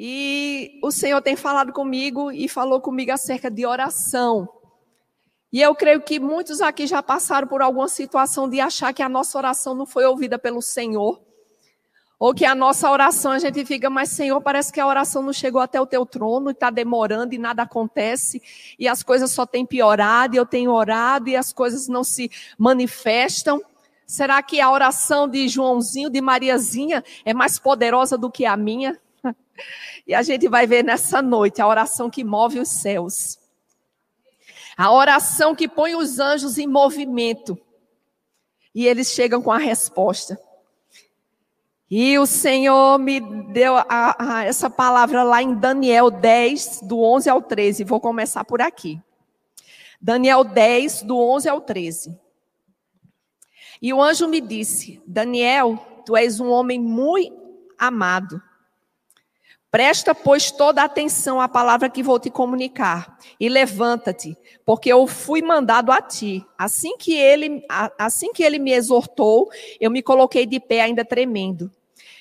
E o Senhor tem falado comigo e falou comigo acerca de oração. E eu creio que muitos aqui já passaram por alguma situação de achar que a nossa oração não foi ouvida pelo Senhor. Ou que a nossa oração a gente fica, mas Senhor, parece que a oração não chegou até o teu trono e está demorando e nada acontece e as coisas só têm piorado e eu tenho orado e as coisas não se manifestam. Será que a oração de Joãozinho, de Mariazinha é mais poderosa do que a minha? E a gente vai ver nessa noite a oração que move os céus. A oração que põe os anjos em movimento. E eles chegam com a resposta. E o Senhor me deu a, a, essa palavra lá em Daniel 10, do 11 ao 13. Vou começar por aqui. Daniel 10, do 11 ao 13. E o anjo me disse: Daniel, tu és um homem muito amado Presta, pois, toda atenção à palavra que vou te comunicar e levanta-te, porque eu fui mandado a ti. Assim que ele, assim que ele me exortou, eu me coloquei de pé ainda tremendo.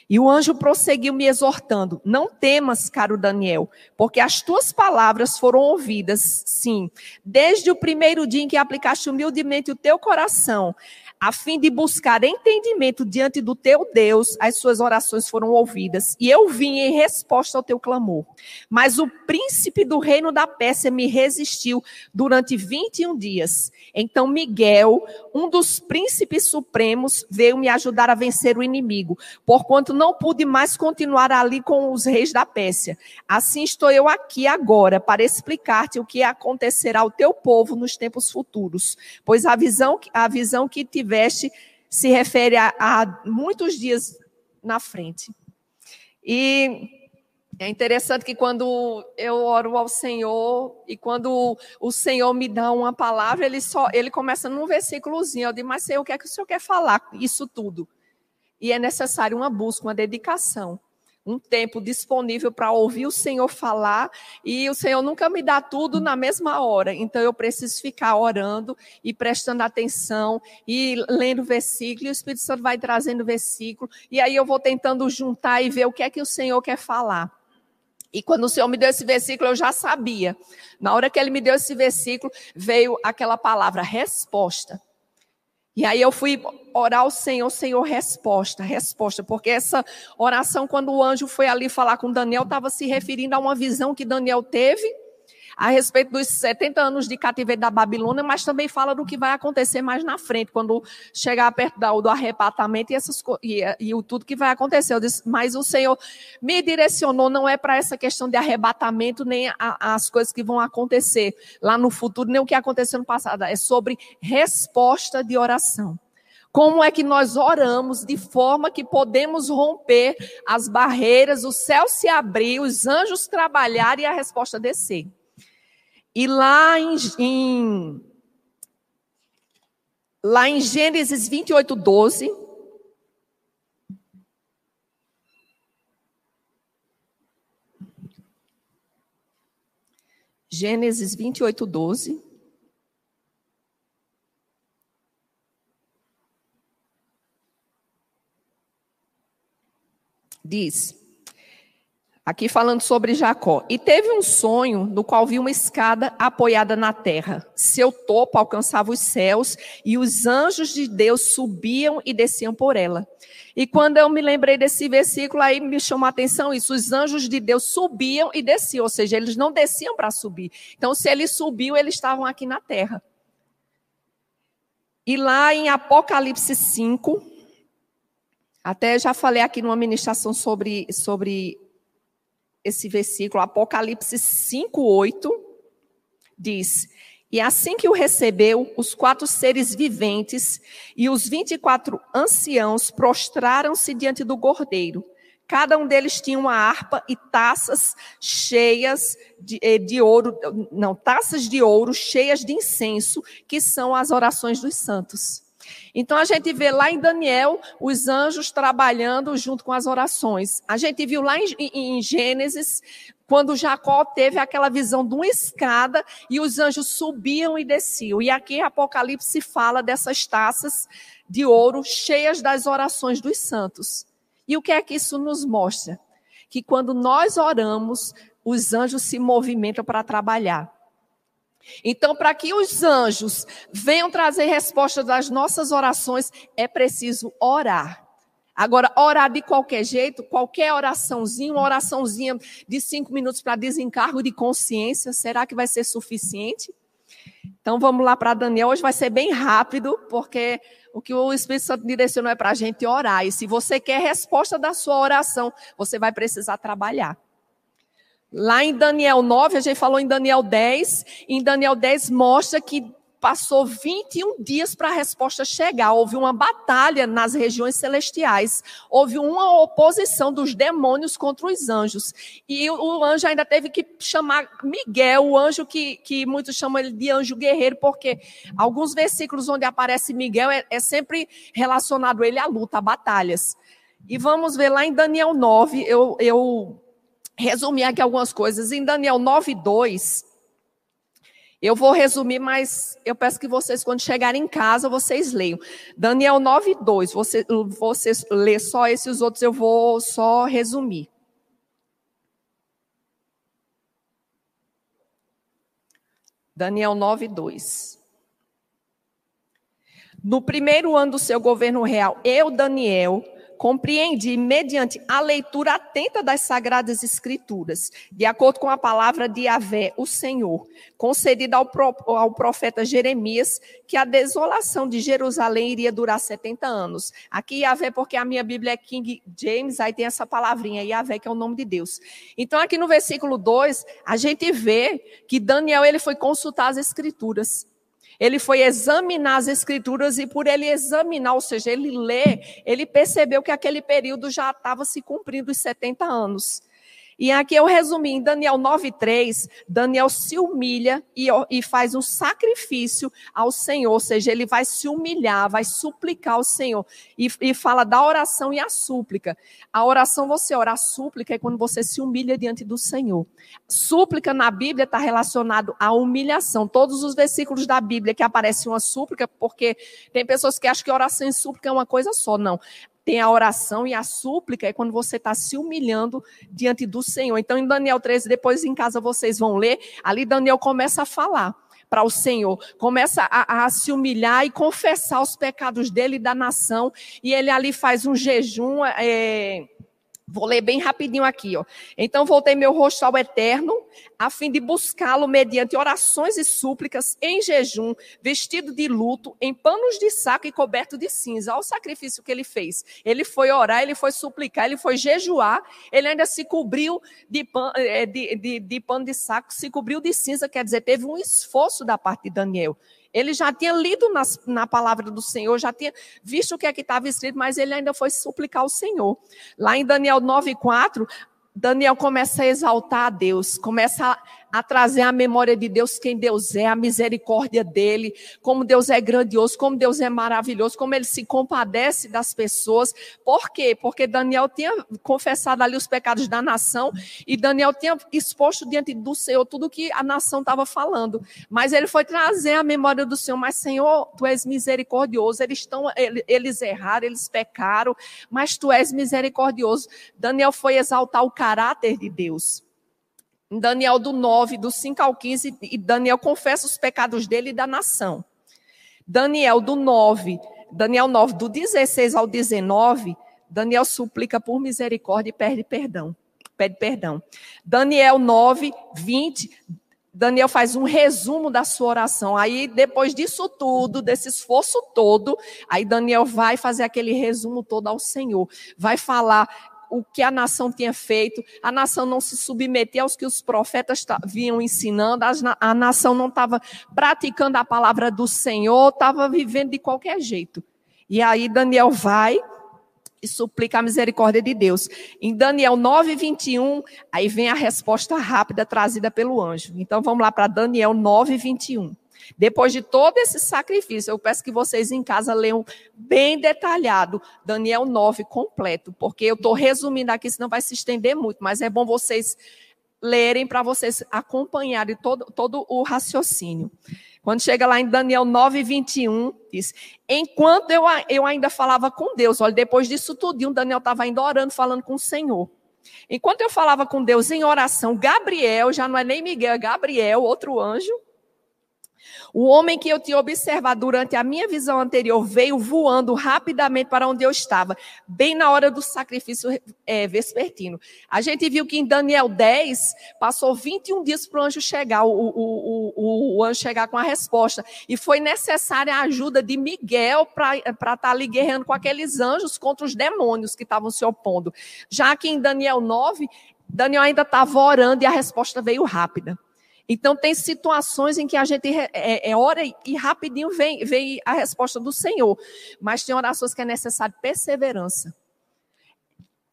E o anjo prosseguiu me exortando: Não temas, caro Daniel, porque as tuas palavras foram ouvidas, sim, desde o primeiro dia em que aplicaste humildemente o teu coração a fim de buscar entendimento diante do teu Deus, as suas orações foram ouvidas, e eu vim em resposta ao teu clamor. Mas o príncipe do reino da Pérsia me resistiu durante 21 dias. Então Miguel, um dos príncipes supremos, veio me ajudar a vencer o inimigo, porquanto não pude mais continuar ali com os reis da Pérsia. Assim estou eu aqui agora para explicar-te o que acontecerá ao teu povo nos tempos futuros, pois a visão, a visão que tive tiveste se refere a, a muitos dias na frente. E é interessante que quando eu oro ao Senhor e quando o Senhor me dá uma palavra, ele só ele começa num versículozinho. Eu digo, mas Senhor, o que é que o Senhor quer falar isso tudo? E é necessário uma busca, uma dedicação um tempo disponível para ouvir o Senhor falar, e o Senhor nunca me dá tudo na mesma hora. Então eu preciso ficar orando e prestando atenção e lendo versículo, e o Espírito Santo vai trazendo versículo, e aí eu vou tentando juntar e ver o que é que o Senhor quer falar. E quando o Senhor me deu esse versículo, eu já sabia. Na hora que ele me deu esse versículo, veio aquela palavra resposta. E aí eu fui orar ao Senhor, Senhor, resposta, resposta, porque essa oração, quando o anjo foi ali falar com Daniel, estava se referindo a uma visão que Daniel teve a respeito dos 70 anos de cativeiro da Babilônia, mas também fala do que vai acontecer mais na frente, quando chegar perto do arrebatamento e, essas, e, e o tudo que vai acontecer. Eu disse, mas o Senhor me direcionou, não é para essa questão de arrebatamento, nem a, as coisas que vão acontecer lá no futuro, nem o que aconteceu no passado, é sobre resposta de oração. Como é que nós oramos de forma que podemos romper as barreiras, o céu se abrir, os anjos trabalhar e a resposta descer. E lá em, em, lá em Gênesis 28, 12. Gênesis 28, 12. Diz: Aqui falando sobre Jacó. E teve um sonho no qual viu uma escada apoiada na terra. Seu topo alcançava os céus e os anjos de Deus subiam e desciam por ela. E quando eu me lembrei desse versículo, aí me chamou a atenção isso. Os anjos de Deus subiam e desciam, ou seja, eles não desciam para subir. Então, se eles subiam, eles estavam aqui na terra. E lá em Apocalipse 5, até já falei aqui numa ministração sobre, sobre esse versículo, Apocalipse 5, 8, diz: E assim que o recebeu, os quatro seres viventes e os vinte e quatro anciãos prostraram-se diante do gordeiro. Cada um deles tinha uma harpa e taças cheias de, eh, de, ouro, não, taças de ouro cheias de incenso, que são as orações dos santos. Então a gente vê lá em Daniel os anjos trabalhando junto com as orações. A gente viu lá em, em Gênesis quando Jacó teve aquela visão de uma escada e os anjos subiam e desciam. E aqui em Apocalipse fala dessas taças de ouro cheias das orações dos santos. E o que é que isso nos mostra? que quando nós oramos, os anjos se movimentam para trabalhar. Então, para que os anjos venham trazer respostas das nossas orações, é preciso orar. Agora, orar de qualquer jeito, qualquer oraçãozinha, uma oraçãozinha de cinco minutos para desencargo de consciência, será que vai ser suficiente? Então, vamos lá para Daniel. Hoje vai ser bem rápido, porque o que o Espírito Santo direcionou é para a gente orar. E se você quer resposta da sua oração, você vai precisar trabalhar. Lá em Daniel 9, a gente falou em Daniel 10, em Daniel 10 mostra que passou 21 dias para a resposta chegar. Houve uma batalha nas regiões celestiais. Houve uma oposição dos demônios contra os anjos. E o anjo ainda teve que chamar Miguel, o anjo que, que muitos chamam ele de anjo guerreiro, porque alguns versículos onde aparece Miguel é, é sempre relacionado ele à luta, a batalhas. E vamos ver lá em Daniel 9, eu, eu resumi aqui algumas coisas. Em Daniel 9, 2, eu vou resumir, mas eu peço que vocês, quando chegarem em casa, vocês leiam. Daniel 9, 2. Você, vocês lê só esses outros, eu vou só resumir. Daniel 9, 2. No primeiro ano do seu governo real, eu, Daniel, compreendi mediante a leitura atenta das sagradas escrituras, de acordo com a palavra de Yahvé, o Senhor, concedida ao, ao profeta Jeremias, que a desolação de Jerusalém iria durar 70 anos. Aqui Yahvé, porque a minha Bíblia é King James, aí tem essa palavrinha, Yahvé, que é o nome de Deus. Então aqui no versículo 2, a gente vê que Daniel ele foi consultar as escrituras. Ele foi examinar as escrituras e por ele examinar, ou seja, ele ler, ele percebeu que aquele período já estava se cumprindo os 70 anos. E aqui eu resumi em Daniel 9,3, Daniel se humilha e, e, faz um sacrifício ao Senhor, ou seja, ele vai se humilhar, vai suplicar ao Senhor. E, e fala da oração e a súplica. A oração você ora, a súplica é quando você se humilha diante do Senhor. Súplica na Bíblia está relacionado à humilhação. Todos os versículos da Bíblia que aparece uma súplica, porque tem pessoas que acham que oração e súplica é uma coisa só. Não tem a oração e a súplica é quando você está se humilhando diante do Senhor. Então, em Daniel 13, depois em casa vocês vão ler, ali Daniel começa a falar para o Senhor, começa a, a, se humilhar e confessar os pecados dele e da nação, e ele ali faz um jejum. É, Vou ler bem rapidinho aqui, ó. Então voltei meu rosto ao eterno, a fim de buscá-lo mediante orações e súplicas, em jejum, vestido de luto, em panos de saco e coberto de cinza. Olha o sacrifício que ele fez. Ele foi orar, ele foi suplicar, ele foi jejuar, ele ainda se cobriu de, pan, eh, de, de, de pano de saco, se cobriu de cinza, quer dizer, teve um esforço da parte de Daniel. Ele já tinha lido nas, na palavra do Senhor, já tinha visto o que é que estava escrito, mas ele ainda foi suplicar ao Senhor. Lá em Daniel 9,4, Daniel começa a exaltar a Deus, começa a a trazer à memória de Deus quem Deus é, a misericórdia dele, como Deus é grandioso, como Deus é maravilhoso, como ele se compadece das pessoas. Por quê? Porque Daniel tinha confessado ali os pecados da nação e Daniel tinha exposto diante do Senhor tudo que a nação estava falando. Mas ele foi trazer à memória do Senhor, mas Senhor, tu és misericordioso, eles estão eles erraram, eles pecaram, mas tu és misericordioso. Daniel foi exaltar o caráter de Deus. Daniel do 9, do 5 ao 15, e Daniel confessa os pecados dele e da nação. Daniel do 9, Daniel 9, do 16 ao 19, Daniel suplica por misericórdia e pede perdão. Pede perdão. Daniel 9, 20, Daniel faz um resumo da sua oração. Aí, depois disso tudo, desse esforço todo, aí Daniel vai fazer aquele resumo todo ao Senhor. Vai falar o que a nação tinha feito, a nação não se submetia aos que os profetas vinham ensinando, a nação não estava praticando a palavra do Senhor, estava vivendo de qualquer jeito. E aí Daniel vai e suplica a misericórdia de Deus. Em Daniel 9, 21, aí vem a resposta rápida trazida pelo anjo. Então vamos lá para Daniel 9, 21. Depois de todo esse sacrifício, eu peço que vocês em casa leiam bem detalhado Daniel 9 completo, porque eu estou resumindo aqui, senão vai se estender muito, mas é bom vocês lerem para vocês acompanharem todo, todo o raciocínio. Quando chega lá em Daniel 9, 21, diz: Enquanto eu, eu ainda falava com Deus, olha, depois disso tudo, Daniel estava ainda orando, falando com o Senhor. Enquanto eu falava com Deus em oração, Gabriel, já não é nem Miguel, é Gabriel, outro anjo, o homem que eu tinha observado durante a minha visão anterior veio voando rapidamente para onde eu estava, bem na hora do sacrifício é, vespertino. A gente viu que em Daniel 10 passou 21 dias para o anjo chegar, o, o, o, o, anjo chegar com a resposta. E foi necessária a ajuda de Miguel para estar tá ali guerreando com aqueles anjos contra os demônios que estavam se opondo. Já que em Daniel 9, Daniel ainda estava orando e a resposta veio rápida. Então, tem situações em que a gente é, é ora e rapidinho vem, vem a resposta do Senhor. Mas tem orações que é necessário perseverança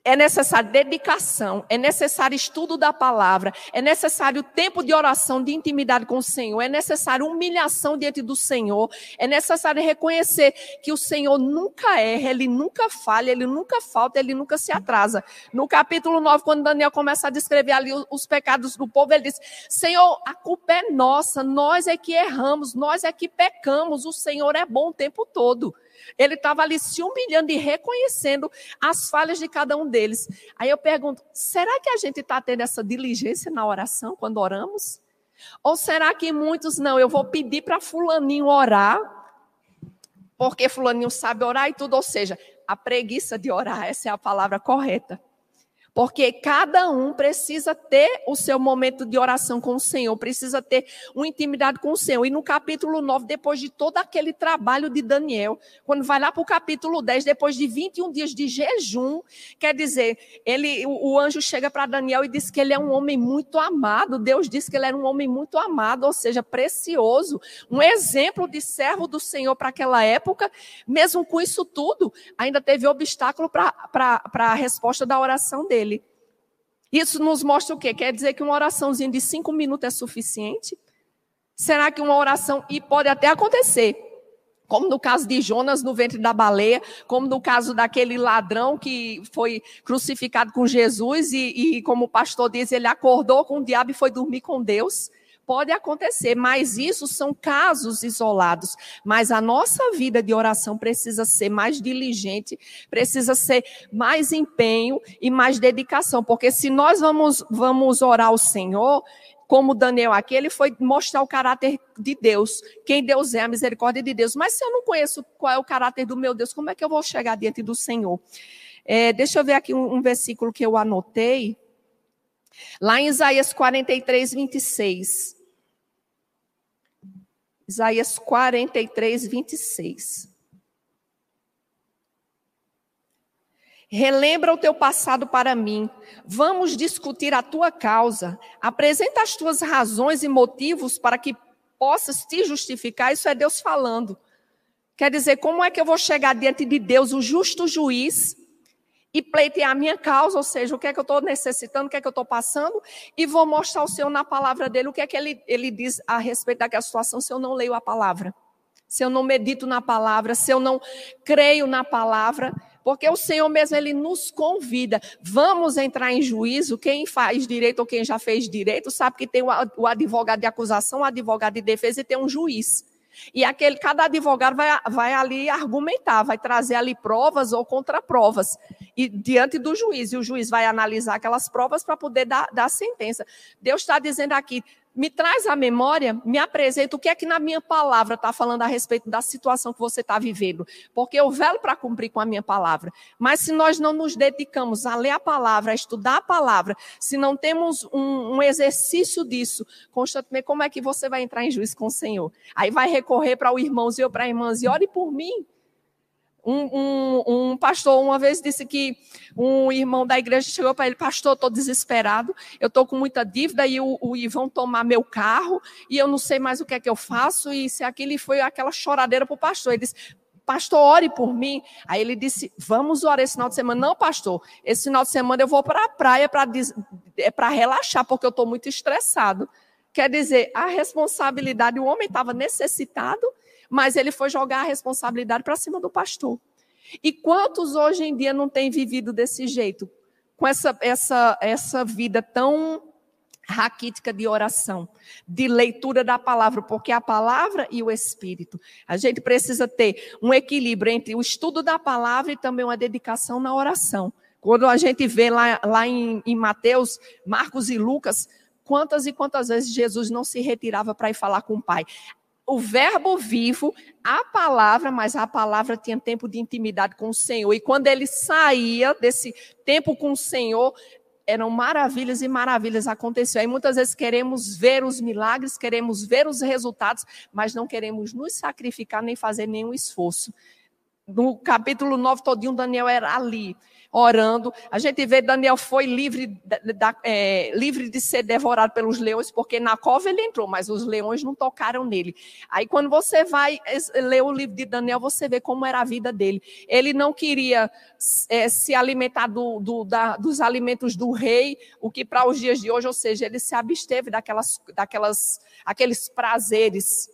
é necessário dedicação, é necessário estudo da palavra, é necessário tempo de oração, de intimidade com o Senhor, é necessário humilhação diante do Senhor, é necessário reconhecer que o Senhor nunca erra, ele nunca falha, ele nunca falta, ele nunca se atrasa. No capítulo 9, quando Daniel começa a descrever ali os pecados do povo, ele diz: Senhor, a culpa é nossa, nós é que erramos, nós é que pecamos, o Senhor é bom o tempo todo. Ele estava ali se humilhando e reconhecendo as falhas de cada um deles. Aí eu pergunto: será que a gente está tendo essa diligência na oração quando oramos? Ou será que muitos não? Eu vou pedir para Fulaninho orar, porque Fulaninho sabe orar e tudo. Ou seja, a preguiça de orar, essa é a palavra correta. Porque cada um precisa ter o seu momento de oração com o Senhor, precisa ter uma intimidade com o Senhor. E no capítulo 9, depois de todo aquele trabalho de Daniel, quando vai lá para o capítulo 10, depois de 21 dias de jejum, quer dizer, ele, o, o anjo chega para Daniel e diz que ele é um homem muito amado. Deus disse que ele era um homem muito amado, ou seja, precioso, um exemplo de servo do Senhor para aquela época. Mesmo com isso tudo, ainda teve obstáculo para a resposta da oração dele Isso nos mostra o quê? Quer dizer que uma oraçãozinha de cinco minutos é suficiente? Será que uma oração, e pode até acontecer, como no caso de Jonas no ventre da baleia, como no caso daquele ladrão que foi crucificado com Jesus e, e como o pastor diz, ele acordou com o diabo e foi dormir com Deus. Pode acontecer, mas isso são casos isolados. Mas a nossa vida de oração precisa ser mais diligente, precisa ser mais empenho e mais dedicação, porque se nós vamos, vamos orar ao Senhor, como Daniel aqui, ele foi mostrar o caráter de Deus, quem Deus é, a misericórdia de Deus. Mas se eu não conheço qual é o caráter do meu Deus, como é que eu vou chegar diante do Senhor? É, deixa eu ver aqui um, um versículo que eu anotei. Lá em Isaías 43, 26. Isaías 43, 26. Relembra o teu passado para mim. Vamos discutir a tua causa. Apresenta as tuas razões e motivos para que possas te justificar. Isso é Deus falando. Quer dizer, como é que eu vou chegar diante de Deus, o justo juiz, e pleitear a minha causa, ou seja, o que é que eu estou necessitando, o que é que eu estou passando, e vou mostrar ao Senhor na palavra dele o que é que ele, ele diz a respeito daquela situação se eu não leio a palavra, se eu não medito na palavra, se eu não creio na palavra, porque o Senhor mesmo ele nos convida. Vamos entrar em juízo. Quem faz direito ou quem já fez direito sabe que tem o advogado de acusação, o advogado de defesa e tem um juiz. E aquele, cada advogado vai, vai ali argumentar, vai trazer ali provas ou contraprovas e diante do juiz. E o juiz vai analisar aquelas provas para poder dar, dar a sentença. Deus está dizendo aqui: me traz a memória, me apresenta o que é que na minha palavra está falando a respeito da situação que você está vivendo. Porque eu velo para cumprir com a minha palavra. Mas se nós não nos dedicamos a ler a palavra, a estudar a palavra, se não temos um, um exercício disso constantemente, como é que você vai entrar em juízo com o Senhor? Aí vai recorrer para o irmãozinho ou para a irmãzinha, ore por mim. Um, um, um, pastor uma vez disse que um irmão da igreja chegou para ele, pastor, estou desesperado, eu estou com muita dívida e o, o, vão tomar meu carro e eu não sei mais o que é que eu faço e se aquilo foi aquela choradeira para o pastor. Ele disse, pastor, ore por mim. Aí ele disse, vamos orar esse final de semana. Não, pastor, esse final de semana eu vou para a praia para é relaxar, porque eu estou muito estressado. Quer dizer, a responsabilidade, o homem estava necessitado, mas ele foi jogar a responsabilidade para cima do pastor. E quantos hoje em dia não têm vivido desse jeito? Com essa, essa, essa vida tão raquítica de oração, de leitura da palavra, porque a palavra e o espírito. A gente precisa ter um equilíbrio entre o estudo da palavra e também uma dedicação na oração. Quando a gente vê lá, lá em, em Mateus, Marcos e Lucas, quantas e quantas vezes Jesus não se retirava para ir falar com o Pai. O verbo vivo, a palavra, mas a palavra tinha tempo de intimidade com o Senhor. E quando ele saía desse tempo com o Senhor, eram maravilhas e maravilhas aconteciam. Aí muitas vezes queremos ver os milagres, queremos ver os resultados, mas não queremos nos sacrificar nem fazer nenhum esforço. No capítulo 9 todinho, Daniel era ali orando. A gente vê Daniel foi livre, da, é, livre de ser devorado pelos leões, porque na cova ele entrou, mas os leões não tocaram nele. Aí quando você vai ler o livro de Daniel, você vê como era a vida dele. Ele não queria é, se alimentar do, do, da, dos alimentos do rei, o que para os dias de hoje, ou seja, ele se absteve daquelas, daquelas, aqueles prazeres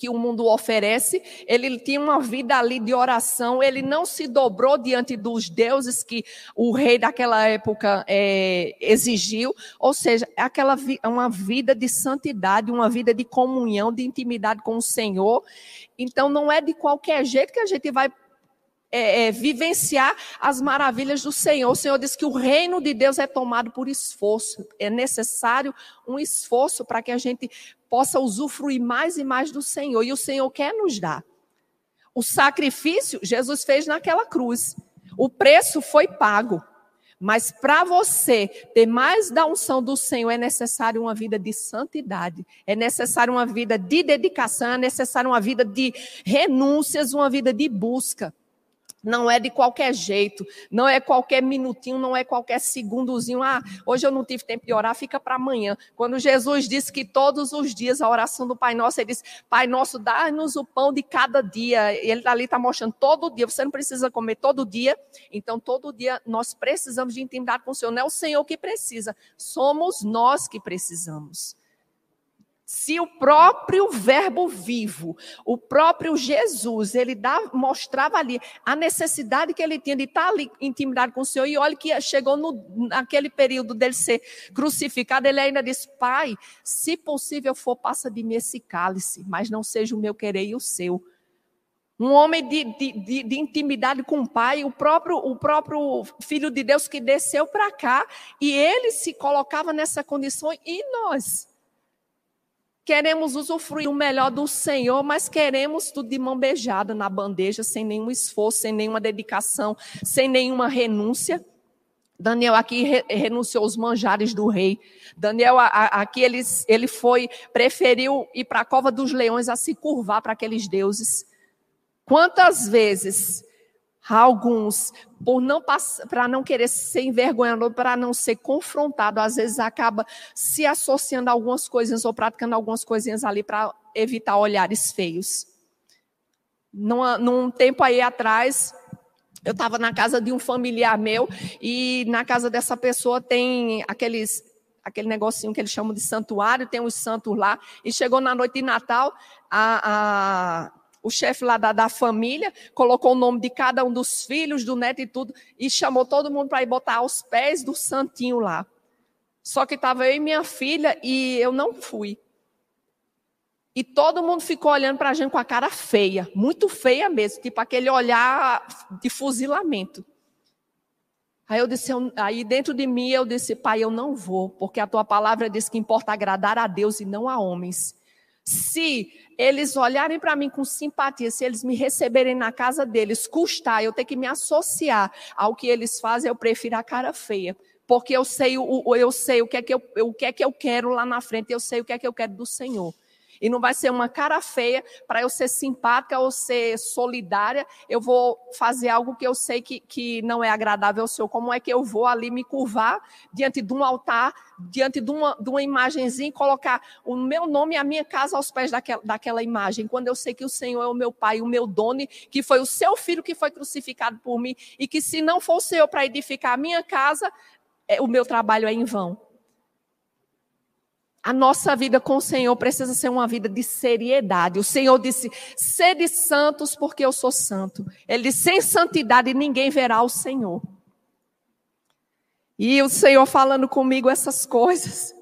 que o mundo oferece, ele tinha uma vida ali de oração, ele não se dobrou diante dos deuses que o rei daquela época é, exigiu, ou seja, aquela uma vida de santidade, uma vida de comunhão, de intimidade com o Senhor. Então, não é de qualquer jeito que a gente vai é, é, vivenciar as maravilhas do Senhor. O Senhor diz que o reino de Deus é tomado por esforço. É necessário um esforço para que a gente possa usufruir mais e mais do Senhor. E o Senhor quer nos dar. O sacrifício Jesus fez naquela cruz. O preço foi pago. Mas para você ter mais da unção do Senhor, é necessário uma vida de santidade, é necessário uma vida de dedicação, é necessário uma vida de renúncias, uma vida de busca. Não é de qualquer jeito, não é qualquer minutinho, não é qualquer segundozinho. Ah, hoje eu não tive tempo de orar, fica para amanhã. Quando Jesus disse que todos os dias a oração do Pai Nosso, ele disse: Pai Nosso, dá-nos o pão de cada dia. E ele ali está mostrando todo dia. Você não precisa comer todo dia. Então, todo dia nós precisamos de intimidade com o Senhor. Não é o Senhor que precisa, somos nós que precisamos. Se o próprio Verbo vivo, o próprio Jesus, ele dá, mostrava ali a necessidade que ele tinha de estar ali intimidade com o Senhor, e olha que chegou no, naquele período dele ser crucificado, ele ainda disse: Pai, se possível for, passa de mim esse cálice, mas não seja o meu querer e o seu. Um homem de, de, de, de intimidade com o Pai, o próprio, o próprio Filho de Deus que desceu para cá, e ele se colocava nessa condição, e nós? Queremos usufruir o melhor do Senhor, mas queremos tudo de mão beijada na bandeja, sem nenhum esforço, sem nenhuma dedicação, sem nenhuma renúncia. Daniel aqui re, renunciou aos manjares do rei. Daniel a, a, aqui ele, ele foi, preferiu ir para a cova dos leões a se curvar para aqueles deuses. Quantas vezes alguns, por não para não querer ser envergonhado, para não ser confrontado, às vezes acaba se associando a algumas coisinhas ou praticando algumas coisinhas ali para evitar olhares feios. Num, num tempo aí atrás, eu estava na casa de um familiar meu e na casa dessa pessoa tem aqueles aquele negocinho que eles chamam de santuário, tem os santos lá, e chegou na noite de Natal, a, a o chefe lá da, da, família, colocou o nome de cada um dos filhos, do neto e tudo, e chamou todo mundo para ir botar aos pés do santinho lá. Só que estava eu e minha filha e eu não fui. E todo mundo ficou olhando para a gente com a cara feia, muito feia mesmo, tipo aquele olhar de fuzilamento. Aí eu disse, aí dentro de mim eu disse, pai, eu não vou, porque a tua palavra diz que importa agradar a Deus e não a homens. Se eles olharem para mim com simpatia, se eles me receberem na casa deles, custar eu ter que me associar ao que eles fazem, eu prefiro a cara feia. Porque eu sei o, eu sei o que é que eu, o que é que eu quero lá na frente, eu sei o que é que eu quero do Senhor. E não vai ser uma cara feia para eu ser simpática ou ser solidária. Eu vou fazer algo que eu sei que, que não é agradável ao Senhor. Como é que eu vou ali me curvar diante de um altar, diante de uma, de uma imagenzinha e colocar o meu nome e a minha casa aos pés daquela, daquela imagem? Quando eu sei que o Senhor é o meu Pai, o meu dono, que foi o seu filho que foi crucificado por mim e que se não fosse eu para edificar a minha casa, é, o meu trabalho é em vão. A nossa vida com o Senhor precisa ser uma vida de seriedade. O Senhor disse: sede santos, porque eu sou santo. Ele disse: sem santidade ninguém verá o Senhor. E o Senhor falando comigo essas coisas,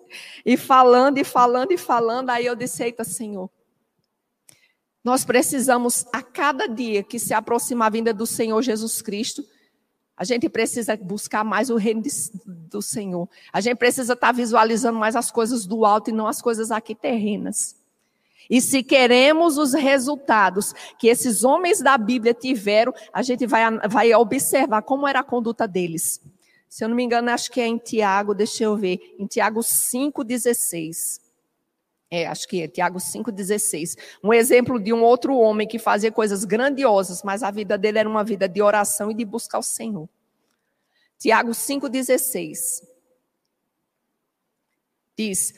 e falando, e falando, e falando, aí eu disse: Eita, Senhor. Nós precisamos, a cada dia que se aproxima a vinda do Senhor Jesus Cristo, A gente precisa buscar mais o reino de, do Senhor. A gente precisa estar visualizando mais as coisas do alto e não as coisas aqui terrenas. E se queremos os resultados que esses homens da Bíblia tiveram, a gente vai, vai observar como era a conduta deles. Se eu não me engano, acho que é em Tiago, deixa eu ver, em Tiago 5,16. É, acho que é Tiago 5,16. Um exemplo de um outro homem que fazia coisas grandiosas, mas a vida dele era uma vida de oração e de buscar o Senhor. Tiago 5,16. Diz.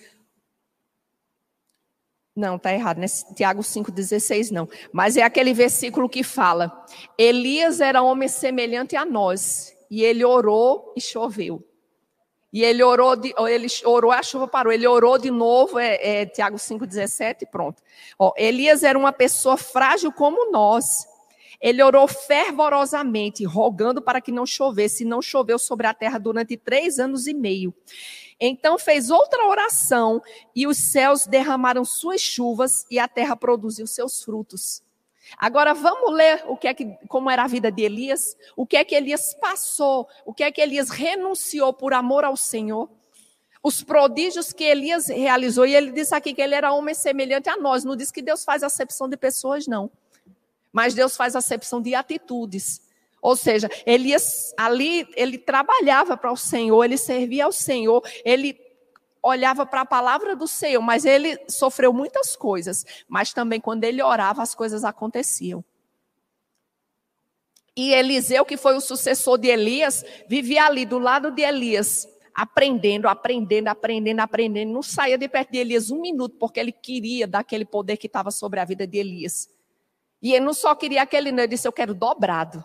Não, está errado, não é Tiago 5,16, não. Mas é aquele versículo que fala: Elias era homem semelhante a nós, e ele orou e choveu. E ele orou, de, ele orou, a chuva parou. Ele orou de novo, é, é Tiago 5,17, pronto. Ó, Elias era uma pessoa frágil como nós. Ele orou fervorosamente, rogando para que não chovesse. E não choveu sobre a terra durante três anos e meio. Então fez outra oração, e os céus derramaram suas chuvas, e a terra produziu seus frutos. Agora vamos ler o que é que, como era a vida de Elias, o que é que Elias passou, o que é que Elias renunciou por amor ao Senhor, os prodígios que Elias realizou, e ele disse aqui que ele era homem semelhante a nós, não diz que Deus faz acepção de pessoas, não. Mas Deus faz acepção de atitudes. Ou seja, Elias ali, ele trabalhava para o Senhor, ele servia ao Senhor, ele olhava para a palavra do Senhor, mas ele sofreu muitas coisas, mas também quando ele orava, as coisas aconteciam. E Eliseu, que foi o sucessor de Elias, vivia ali do lado de Elias, aprendendo, aprendendo, aprendendo, aprendendo. Não saía de perto de Elias um minuto, porque ele queria daquele poder que estava sobre a vida de Elias. E ele não só queria aquele, não, ele disse: Eu quero dobrado.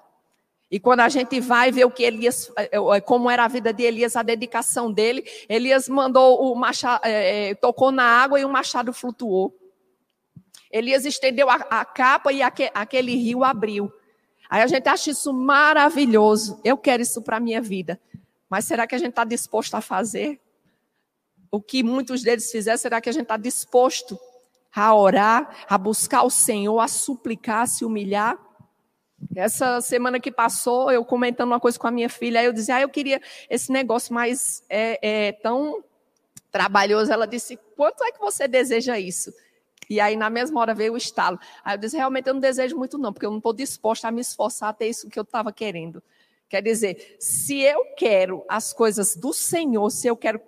E quando a gente vai ver o que Elias, eh, eh, como era a vida de Elias, a dedicação dele, Elias mandou o machado, é, tocou na água e o machado flutuou. Elias estendeu a, a capa e aque, aquele rio abriu. Aí a gente acha isso maravilhoso. Eu quero isso para a minha vida. Mas será que a gente está disposto a fazer? O que muitos deles fizeram, será que a gente está disposto a orar, a buscar o Senhor, a suplicar, a se humilhar? Essa semana que passou, eu comentando uma coisa com a minha filha, aí eu dizia, ah, eu queria esse negócio mais é, é, tão trabalhoso. Ela disse, quanto é que você deseja isso? E aí, na mesma hora, veio o estalo. Aí eu disse, realmente eu não desejo muito não, porque eu não estou disposta a me esforçar a ter isso que eu estava querendo. Quer dizer, se eu quero as coisas do Senhor, se eu quero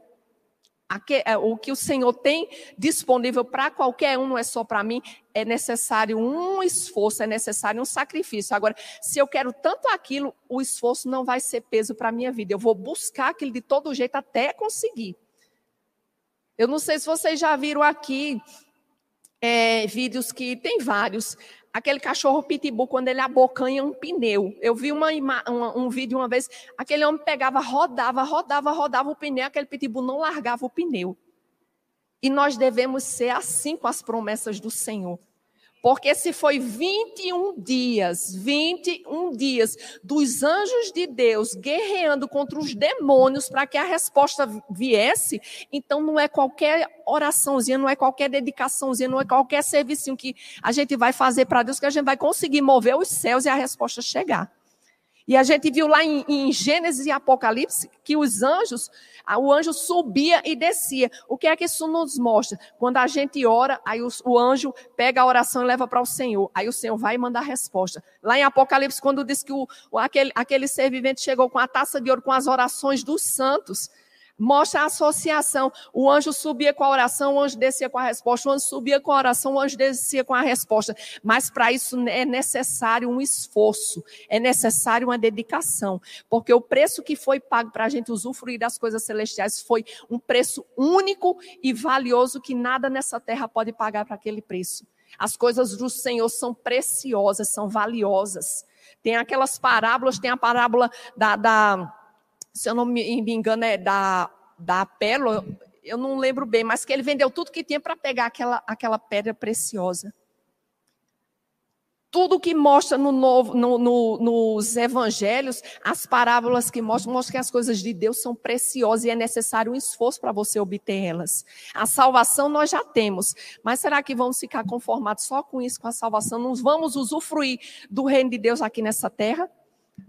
o que o Senhor tem disponível para qualquer um, não é só para mim, é necessário um esforço, é necessário um sacrifício. Agora, se eu quero tanto aquilo, o esforço não vai ser peso para a minha vida. Eu vou buscar aquilo de todo jeito até conseguir. Eu não sei se vocês já viram aqui é, vídeos que tem vários aquele cachorro pitbull quando ele abocanha um pneu. Eu vi uma, uma, um vídeo uma vez, aquele homem pegava, rodava, rodava, rodava o pneu, aquele pitbull não largava o pneu. E nós devemos ser assim com as promessas do Senhor. Porque se foi 21 dias, 21 dias dos anjos de Deus guerreando contra os demônios para que a resposta viesse, então não é qualquer oraçãozinha, não é qualquer dedicaçãozinha, não é qualquer serviço que a gente vai fazer para Deus que a gente vai conseguir mover os céus e a resposta chegar. E a gente viu lá em, em, Gênesis e Apocalipse que os anjos, o anjo subia e descia. O que é que isso nos mostra? Quando a gente ora, aí o, o anjo pega a oração e leva para o Senhor. Aí o Senhor vai mandar a resposta. Lá em Apocalipse, quando diz que o, aquele, aquele ser vivente chegou com a taça de ouro com as orações dos santos, Mostra a associação. O anjo subia com a oração, o anjo descia com a resposta. O anjo subia com a oração, o anjo descia com a resposta. Mas para isso é necessário um esforço, é necessário uma dedicação. Porque o preço que foi pago para a gente usufruir das coisas celestiais foi um preço único e valioso que nada nessa terra pode pagar para aquele preço. As coisas do Senhor são preciosas, são valiosas. Tem aquelas parábolas, tem a parábola da, da se eu não me engano, é da, da pérola, eu não lembro bem, mas que ele vendeu tudo que tinha para pegar aquela, aquela pedra preciosa. Tudo que mostra no novo, no, no, nos evangelhos, as parábolas que mostram, mostram que as coisas de Deus são preciosas e é necessário um esforço para você obter elas. A salvação nós já temos, mas será que vamos ficar conformados só com isso, com a salvação? Não vamos usufruir do reino de Deus aqui nessa terra?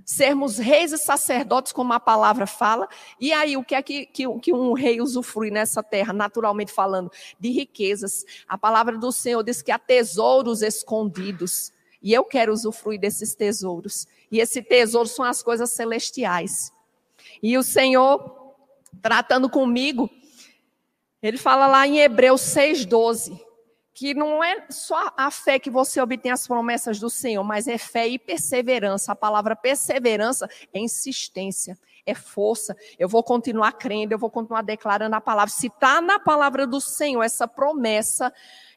Sermos reis e sacerdotes, como a palavra fala. E aí, o que é que, que, que, um rei usufrui nessa terra, naturalmente falando? De riquezas. A palavra do Senhor diz que há tesouros escondidos. E eu quero usufruir desses tesouros. E esse tesouro são as coisas celestiais. E o Senhor, tratando comigo, ele fala lá em Hebreus 6,12 que não é só a fé que você obtém as promessas do Senhor, mas é fé e perseverança. A palavra perseverança é insistência, é força. Eu vou continuar crendo, eu vou continuar declarando a palavra. Se está na palavra do Senhor essa promessa,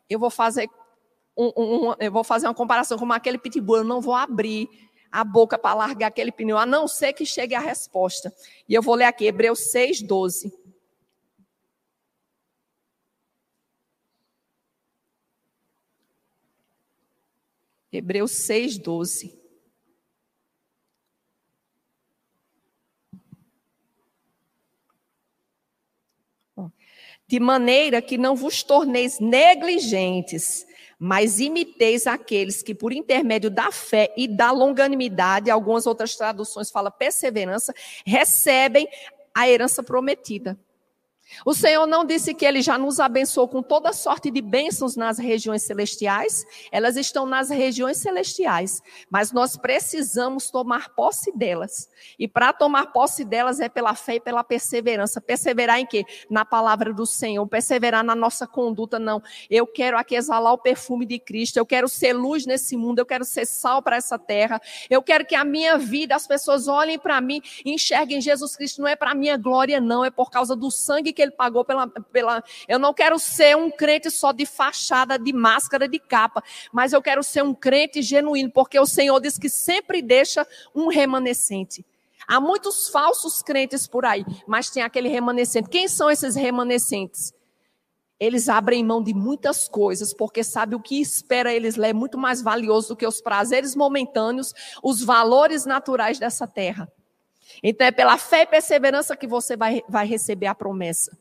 eu vou fazer um, um, eu vou fazer uma comparação com aquele pitbull. Eu não vou abrir a boca para largar aquele pneu, a não ser que chegue a resposta. E eu vou ler aqui, Hebreus 6, 12. Hebreus 6, 12. De maneira que não vos torneis negligentes, mas imiteis aqueles que, por intermédio da fé e da longanimidade, algumas outras traduções falam perseverança, recebem a herança prometida. O Senhor não disse que Ele já nos abençoou com toda sorte de bênçãos nas regiões celestiais? Elas estão nas regiões celestiais, mas nós precisamos tomar posse delas. E para tomar posse delas é pela fé e pela perseverança. Perseverar em quê? Na palavra do Senhor. Perseverar na nossa conduta, não. Eu quero aqui exalar o perfume de Cristo. Eu quero ser luz nesse mundo. Eu quero ser sal para essa terra. Eu quero que a minha vida, as pessoas olhem para mim e enxerguem Jesus Cristo. Não é para minha glória, não. É por causa do sangue que que ele pagou pela, pela. Eu não quero ser um crente só de fachada, de máscara, de capa, mas eu quero ser um crente genuíno, porque o Senhor diz que sempre deixa um remanescente. Há muitos falsos crentes por aí, mas tem aquele remanescente. Quem são esses remanescentes? Eles abrem mão de muitas coisas, porque sabe o que espera eles lá é muito mais valioso do que os prazeres momentâneos, os valores naturais dessa terra. Então é pela fé e perseverança que você vai, vai receber a promessa.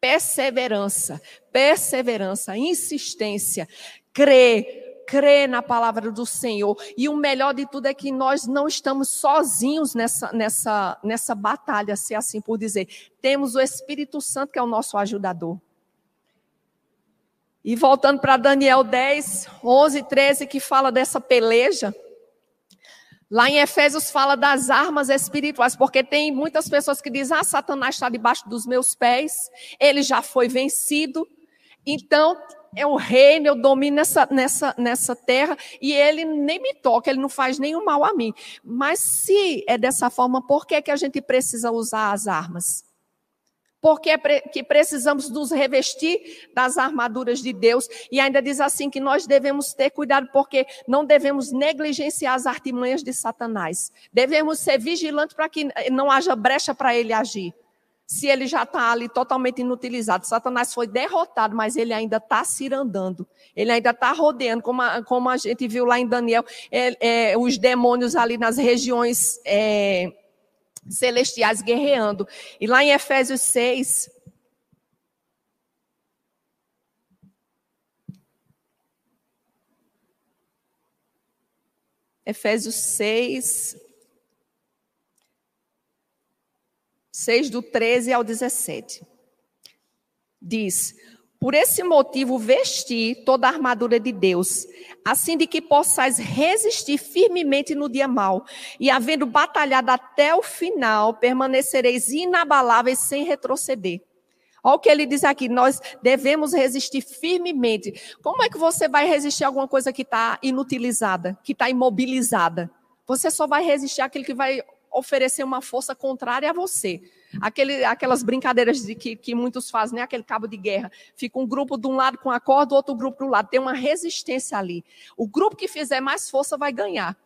Perseverança, perseverança, insistência, crer, crer na palavra do Senhor. E o melhor de tudo é que nós não estamos sozinhos nessa, nessa, nessa batalha, se assim por dizer. Temos o Espírito Santo que é o nosso ajudador. E voltando para Daniel 10, 11, 13, que fala dessa peleja. Lá em Efésios fala das armas espirituais, porque tem muitas pessoas que dizem: ah, Satanás está debaixo dos meus pés, ele já foi vencido, então é o reino, eu domino nessa, nessa, nessa terra e ele nem me toca, ele não faz nenhum mal a mim. Mas se é dessa forma, por que, que a gente precisa usar as armas? Porque que precisamos nos revestir das armaduras de Deus. E ainda diz assim que nós devemos ter cuidado, porque não devemos negligenciar as artimanhas de Satanás. Devemos ser vigilantes para que não haja brecha para ele agir. Se ele já está ali totalmente inutilizado. Satanás foi derrotado, mas ele ainda está cirandando. Ele ainda está rodeando, como a, como a gente viu lá em Daniel, é, é, os demônios ali nas regiões. É, celestiais guerreando. E lá em Efésios 6, Efésios 6, 6 do 13 ao 17. Diz: por esse motivo, vesti toda a armadura de Deus, assim de que possais resistir firmemente no dia mau, e havendo batalhado até o final, permanecereis inabaláveis sem retroceder. Olha o que ele diz aqui, nós devemos resistir firmemente. Como é que você vai resistir a alguma coisa que está inutilizada, que está imobilizada? Você só vai resistir àquilo que vai oferecer uma força contrária a você. Aquele, aquelas brincadeiras de que, que muitos fazem, né? aquele cabo de guerra. Fica um grupo de um lado com a corda, outro grupo do lado. Tem uma resistência ali. O grupo que fizer mais força vai ganhar.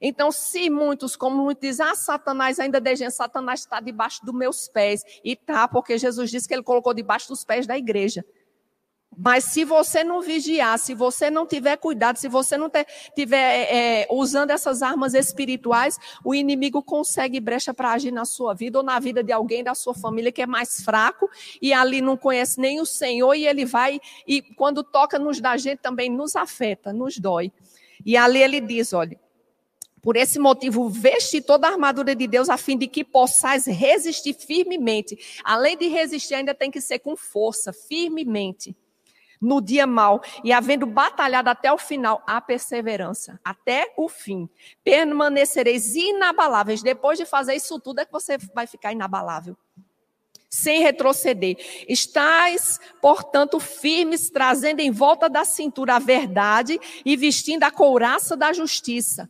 Então, se muitos, como muitos dizem, ah, Satanás ainda desenha, Satanás está debaixo dos meus pés. E tá, porque Jesus disse que ele colocou debaixo dos pés da igreja. Mas se você não vigiar, se você não tiver cuidado, se você não tiver é, é, usando essas armas espirituais, o inimigo consegue brecha para agir na sua vida ou na vida de alguém da sua família que é mais fraco e ali não conhece nem o Senhor e ele vai e quando toca nos da gente também nos afeta, nos dói. E ali ele diz, olha, Por esse motivo, veste toda a armadura de Deus a fim de que possais resistir firmemente. Além de resistir, ainda tem que ser com força, firmemente. No dia mau, e havendo batalhado até o final, a perseverança, até o fim. Permanecereis inabaláveis. Depois de fazer isso tudo, é que você vai ficar inabalável sem retroceder. Estais, portanto, firmes, trazendo em volta da cintura a verdade e vestindo a couraça da justiça.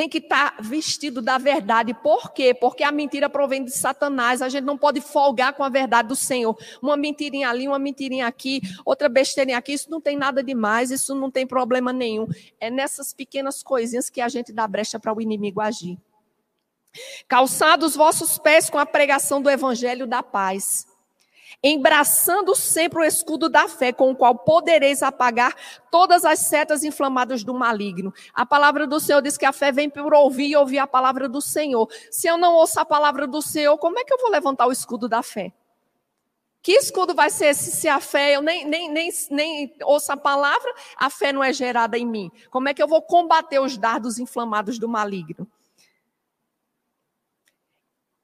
Tem que estar tá vestido da verdade. Por quê? Porque a mentira provém de Satanás. A gente não pode folgar com a verdade do Senhor. Uma mentirinha ali, uma mentirinha aqui, outra besteirinha aqui. Isso não tem nada demais, isso não tem problema nenhum. É nessas pequenas coisinhas que a gente dá brecha para o inimigo agir. Calçados vossos pés com a pregação do evangelho da paz, embraçando sempre o escudo da fé, com o qual podereis apagar todas as setas inflamadas do maligno. A palavra do Senhor diz que a fé vem por ouvir e ouvir a palavra do Senhor. Se eu não ouço a palavra do Senhor, como é que eu vou levantar o escudo da fé? Que escudo vai ser esse se a fé, eu nem, nem, nem, nem ouço a palavra, a fé não é gerada em mim? Como é que eu vou combater os dardos inflamados do maligno?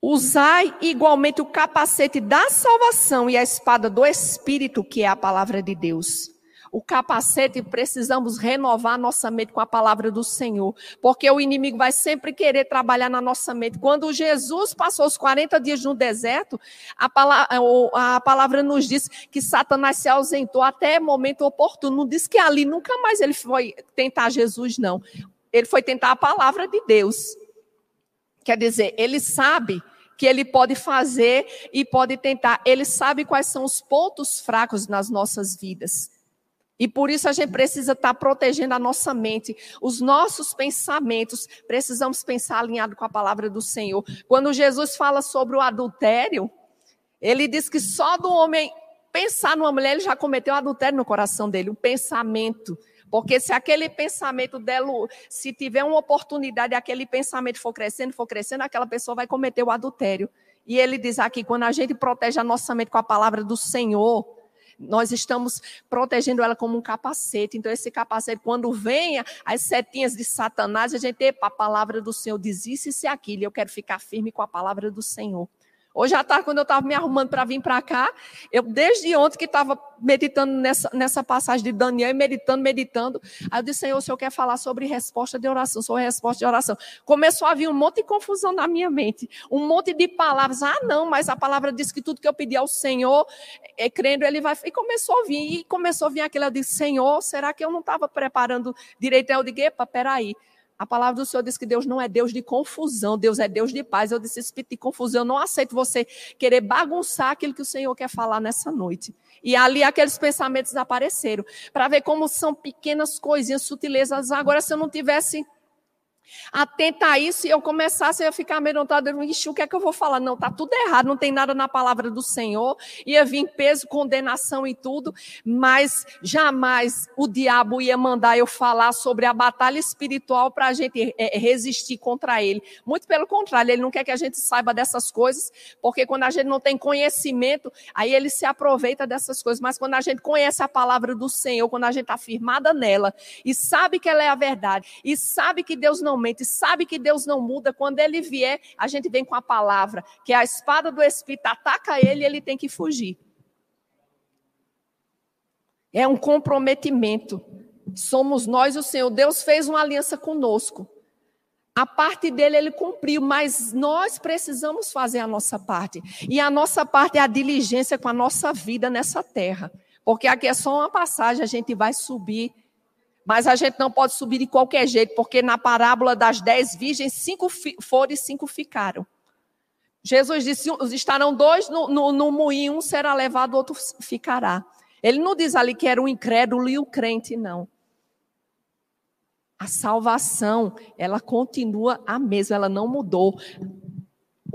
Usai igualmente o capacete da salvação e a espada do Espírito, que é a palavra de Deus. O capacete, precisamos renovar nossa mente com a palavra do Senhor, porque o inimigo vai sempre querer trabalhar na nossa mente. Quando Jesus passou os 40 dias no deserto, a palavra, a palavra nos diz que Satanás se ausentou até momento oportuno. Não diz que ali nunca mais ele foi tentar Jesus, não. Ele foi tentar a palavra de Deus. Quer dizer, ele sabe que ele pode fazer e pode tentar. Ele sabe quais são os pontos fracos nas nossas vidas. E por isso a gente precisa estar protegendo a nossa mente, os nossos pensamentos. Precisamos pensar alinhado com a palavra do Senhor. Quando Jesus fala sobre o adultério, ele diz que só do homem pensar numa mulher, ele já cometeu adultério no coração dele, o pensamento. Porque se aquele pensamento dela, se tiver uma oportunidade, aquele pensamento for crescendo, for crescendo, aquela pessoa vai cometer o adultério. E ele diz aqui, quando a gente protege a nossa mente com a palavra do Senhor, nós estamos protegendo ela como um capacete. Então, esse capacete, quando venha as setinhas de Satanás, a gente, epa, a palavra do Senhor diz isso e aquilo. Eu quero ficar firme com a palavra do Senhor. Hoje à tarde, quando eu estava me arrumando para vir para cá, eu desde ontem que estava meditando nessa, nessa passagem de Daniel, meditando, meditando, aí eu disse, Senhor, o Senhor quer falar sobre resposta de oração, sobre resposta de oração. Começou a vir um monte de confusão na minha mente, um monte de palavras. Ah, não, mas a palavra diz que tudo que eu pedi ao Senhor, é, crendo, Ele vai... E começou a vir, e começou a vir aquilo, eu disse, Senhor, será que eu não estava preparando direito? Eu digo, epa, peraí. A palavra do Senhor diz que Deus não é Deus de confusão, Deus é Deus de paz. Eu disse, espírito de confusão, eu não aceito você querer bagunçar aquilo que o Senhor quer falar nessa noite. E ali aqueles pensamentos apareceram, para ver como são pequenas coisinhas, sutilezas. Agora, se eu não tivesse atenta a isso e eu começasse a ficar amedrontada, ixi, o que é que eu vou falar? Não, tá tudo errado, não tem nada na palavra do Senhor, ia vir peso, condenação e tudo, mas jamais o diabo ia mandar eu falar sobre a batalha espiritual para a gente é, resistir contra ele. Muito pelo contrário, ele não quer que a gente saiba dessas coisas, porque quando a gente não tem conhecimento, aí ele se aproveita dessas coisas, mas quando a gente conhece a palavra do Senhor, quando a gente está firmada nela e sabe que ela é a verdade, e sabe que Deus não mente, sabe que Deus não muda, quando ele vier, a gente vem com a palavra, que a espada do Espírito ataca ele e ele tem que fugir. É um comprometimento. Somos nós o Senhor. Deus fez uma aliança conosco. A parte dele ele cumpriu, mas nós precisamos fazer a nossa parte. E a nossa parte é a diligência com a nossa vida nessa terra. Porque aqui é só uma passagem, a gente vai subir mas a gente não pode subir de qualquer jeito, porque na parábola das dez virgens, cinco foram e cinco ficaram. Jesus disse: estarão dois no, no, no moinho, um será levado, o outro ficará. Ele não diz ali que era o incrédulo e o crente, não. A salvação, ela continua a mesma, ela não mudou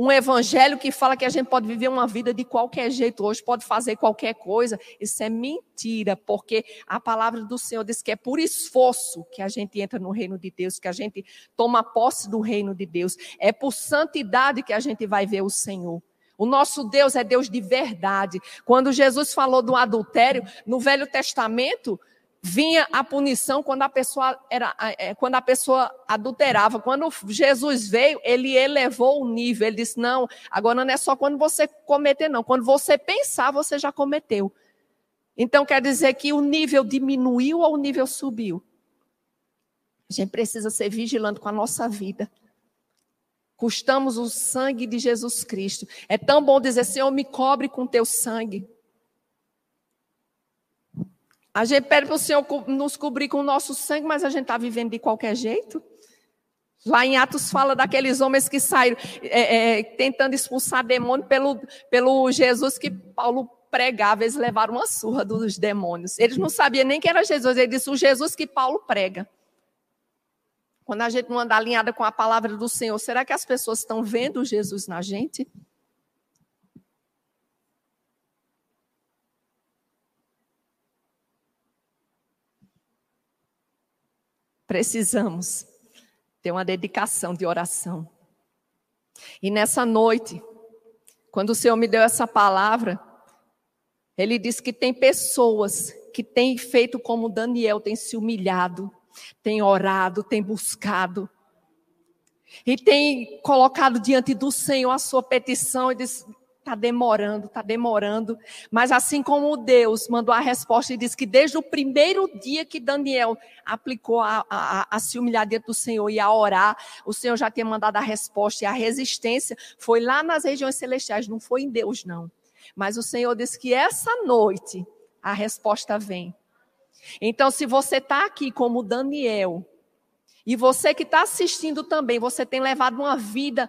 um evangelho que fala que a gente pode viver uma vida de qualquer jeito hoje, pode fazer qualquer coisa, isso é mentira, porque a palavra do Senhor diz que é por esforço que a gente entra no reino de Deus, que a gente toma posse do reino de Deus, é por santidade que a gente vai ver o Senhor. O nosso Deus é Deus de verdade. Quando Jesus falou do adultério, no Velho Testamento, vinha a punição quando a pessoa era é, quando a pessoa adulterava. Quando Jesus veio, ele elevou o nível. Ele disse: "Não, agora não é só quando você cometer não, quando você pensar, você já cometeu". Então quer dizer que o nível diminuiu ou o nível subiu? A gente precisa ser vigilante com a nossa vida. Custamos o sangue de Jesus Cristo. É tão bom dizer, Senhor, me cobre com teu sangue. A gente pede para o Senhor nos cobrir com o nosso sangue, mas a gente está vivendo de qualquer jeito. Lá em Atos fala daqueles homens que saíram é, é, tentando expulsar demônio pelo, pelo Jesus que Paulo pregava. Eles levaram uma surra dos demônios. Eles não sabiam nem que era Jesus. Ele disse o Jesus que Paulo prega. Quando a gente não anda alinhada com a palavra do Senhor, será que as pessoas estão vendo Jesus na gente? Precisamos ter uma dedicação de oração. E nessa noite, quando o Senhor me deu essa palavra, Ele disse que tem pessoas que têm feito como Daniel, tem se humilhado, tem orado, tem buscado, e tem colocado diante do Senhor a sua petição e diz: Está demorando, está demorando. Mas assim como Deus mandou a resposta e disse que desde o primeiro dia que Daniel aplicou a, a, a, se humilhar diante do Senhor e a orar, o Senhor já tinha mandado a resposta e a resistência foi lá nas regiões celestiais, não foi em Deus, não. Mas o Senhor disse que essa noite a resposta vem. Então, se você está aqui como Daniel, e você que está assistindo também, você tem levado uma vida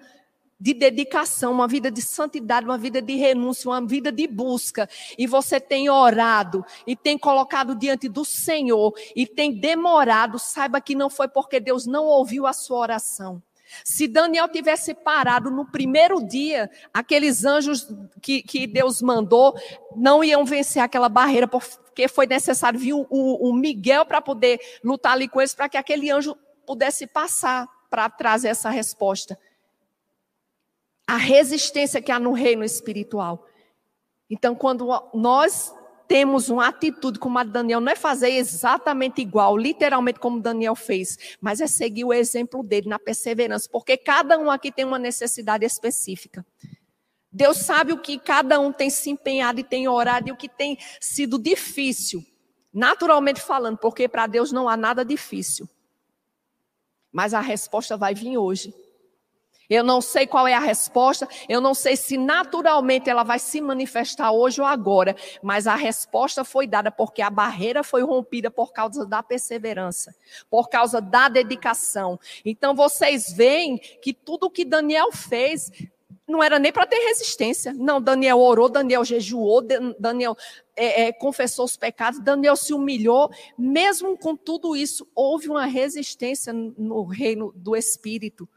de dedicação, uma vida de santidade, uma vida de renúncia, uma vida de busca, e você tem orado e tem colocado diante do Senhor e tem demorado, saiba que não foi porque Deus não ouviu a sua oração. Se Daniel tivesse parado no primeiro dia, aqueles anjos que, que Deus mandou não iam vencer aquela barreira, porque foi necessário vir o, o, o Miguel para poder lutar ali com eles, para que aquele anjo pudesse passar para trazer essa resposta a resistência que há no reino espiritual. Então, quando nós temos uma atitude como a de Daniel, não é fazer exatamente igual, literalmente como Daniel fez, mas é seguir o exemplo dele na perseverança, porque cada um aqui tem uma necessidade específica. Deus sabe o que cada um tem se empenhado e tem orado e o que tem sido difícil, naturalmente falando, porque para Deus não há nada difícil. Mas a resposta vai vir hoje. Eu não sei qual é a resposta, eu não sei se naturalmente ela vai se manifestar hoje ou agora, mas a resposta foi dada porque a barreira foi rompida por causa da perseverança, por causa da dedicação. Então vocês veem que tudo que Daniel fez não era nem para ter resistência. Não, Daniel orou, Daniel jejuou, Daniel é, é, confessou os pecados, Daniel se humilhou. Mesmo com tudo isso, houve uma resistência no reino do Espírito.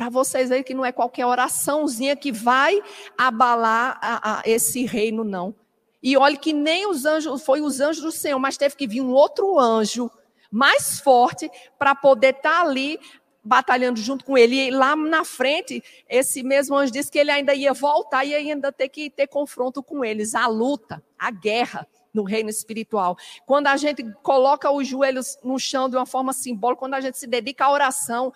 Para vocês verem que não é qualquer oraçãozinha que vai abalar a, a esse reino, não. E olhe que nem os anjos, foi os anjos do Senhor, mas teve que vir um outro anjo mais forte para poder estar tá ali batalhando junto com ele. E lá na frente, esse mesmo anjo disse que ele ainda ia voltar e ainda ter que ter confronto com eles, a luta, a guerra no reino espiritual. Quando a gente coloca os joelhos no chão de uma forma simbólica, quando a gente se dedica à oração,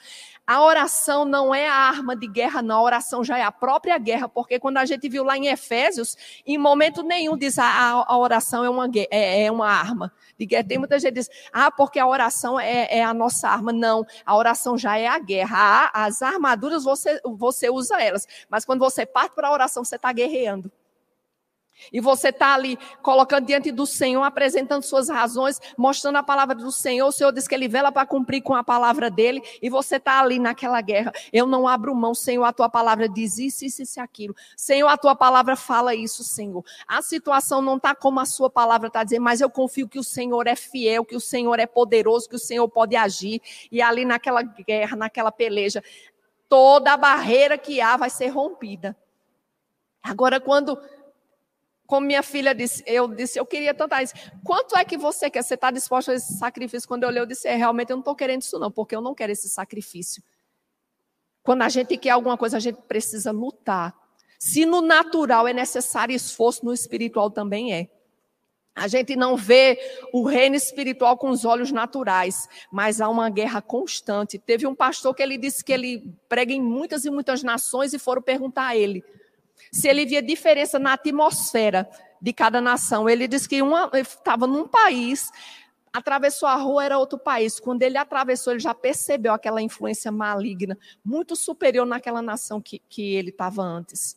a oração não é a arma de guerra, não. A oração já é a própria guerra, porque quando a gente viu lá em Efésios, em momento nenhum diz a, a, oração é uma, é, é uma arma de guerra. Tem muita gente que diz, ah, porque a oração é, é, a nossa arma. Não, a oração já é a guerra. As armaduras você, você usa elas, mas quando você parte para a oração, você está guerreando. E você está ali colocando diante do Senhor, apresentando suas razões, mostrando a palavra do Senhor. O Senhor diz que ele vela para cumprir com a palavra dele. E você está ali naquela guerra. Eu não abro mão, Senhor, a tua palavra diz isso, isso, isso aquilo. Senhor, a tua palavra fala isso, Senhor. A situação não está como a sua palavra está dizendo, mas eu confio que o Senhor é fiel, que o Senhor é poderoso, que o Senhor pode agir. E ali naquela guerra, naquela peleja, toda a barreira que há vai ser rompida. Agora, quando como minha filha disse, eu disse, eu queria tanto isso. Quanto é que você quer? Você está disposto a esse sacrifício? Quando eu olhei, eu disse, é, realmente eu não estou querendo isso não, porque eu não quero esse sacrifício. Quando a gente quer alguma coisa, a gente precisa lutar. Se no natural é necessário esforço, no espiritual também é. A gente não vê o reino espiritual com os olhos naturais, mas há uma guerra constante. Teve um pastor que ele disse que ele prega em muitas e muitas nações e foram perguntar a ele se ele via diferença na atmosfera de cada nação. Ele disse que estava num país, atravessou a rua, era outro país. Quando ele atravessou, ele já percebeu aquela influência maligna, muito superior naquela nação que, que ele estava antes.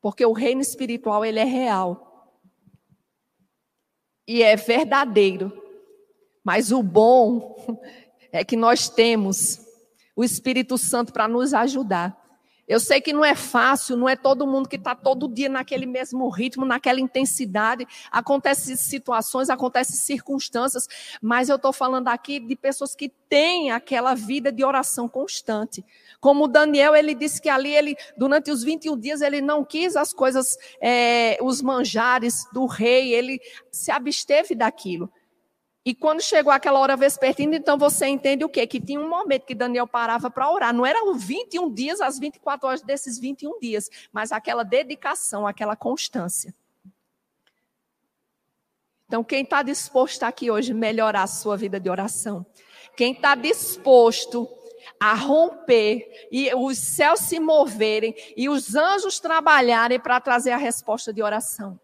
Porque o reino espiritual, ele é real e é verdadeiro. Mas o bom é que nós temos o Espírito Santo para nos ajudar. Eu sei que não é fácil, não é todo mundo que está todo dia naquele mesmo ritmo, naquela intensidade. Acontecem situações, acontecem circunstâncias, mas eu estou falando aqui de pessoas que têm aquela vida de oração constante. Como Daniel, ele disse que ali, ele, durante os 21 dias, ele não quis as coisas, é, os manjares do rei, ele se absteve daquilo. E quando chegou aquela hora vespertina, então você entende o quê? Que tinha um momento que Daniel parava para orar. Não eram 21 dias, as 24 horas desses 21 dias, mas aquela dedicação, aquela constância. Então, quem está disposto aqui hoje melhorar a sua vida de oração? Quem está disposto a romper e os céus se moverem e os anjos trabalharem para trazer a resposta de oração?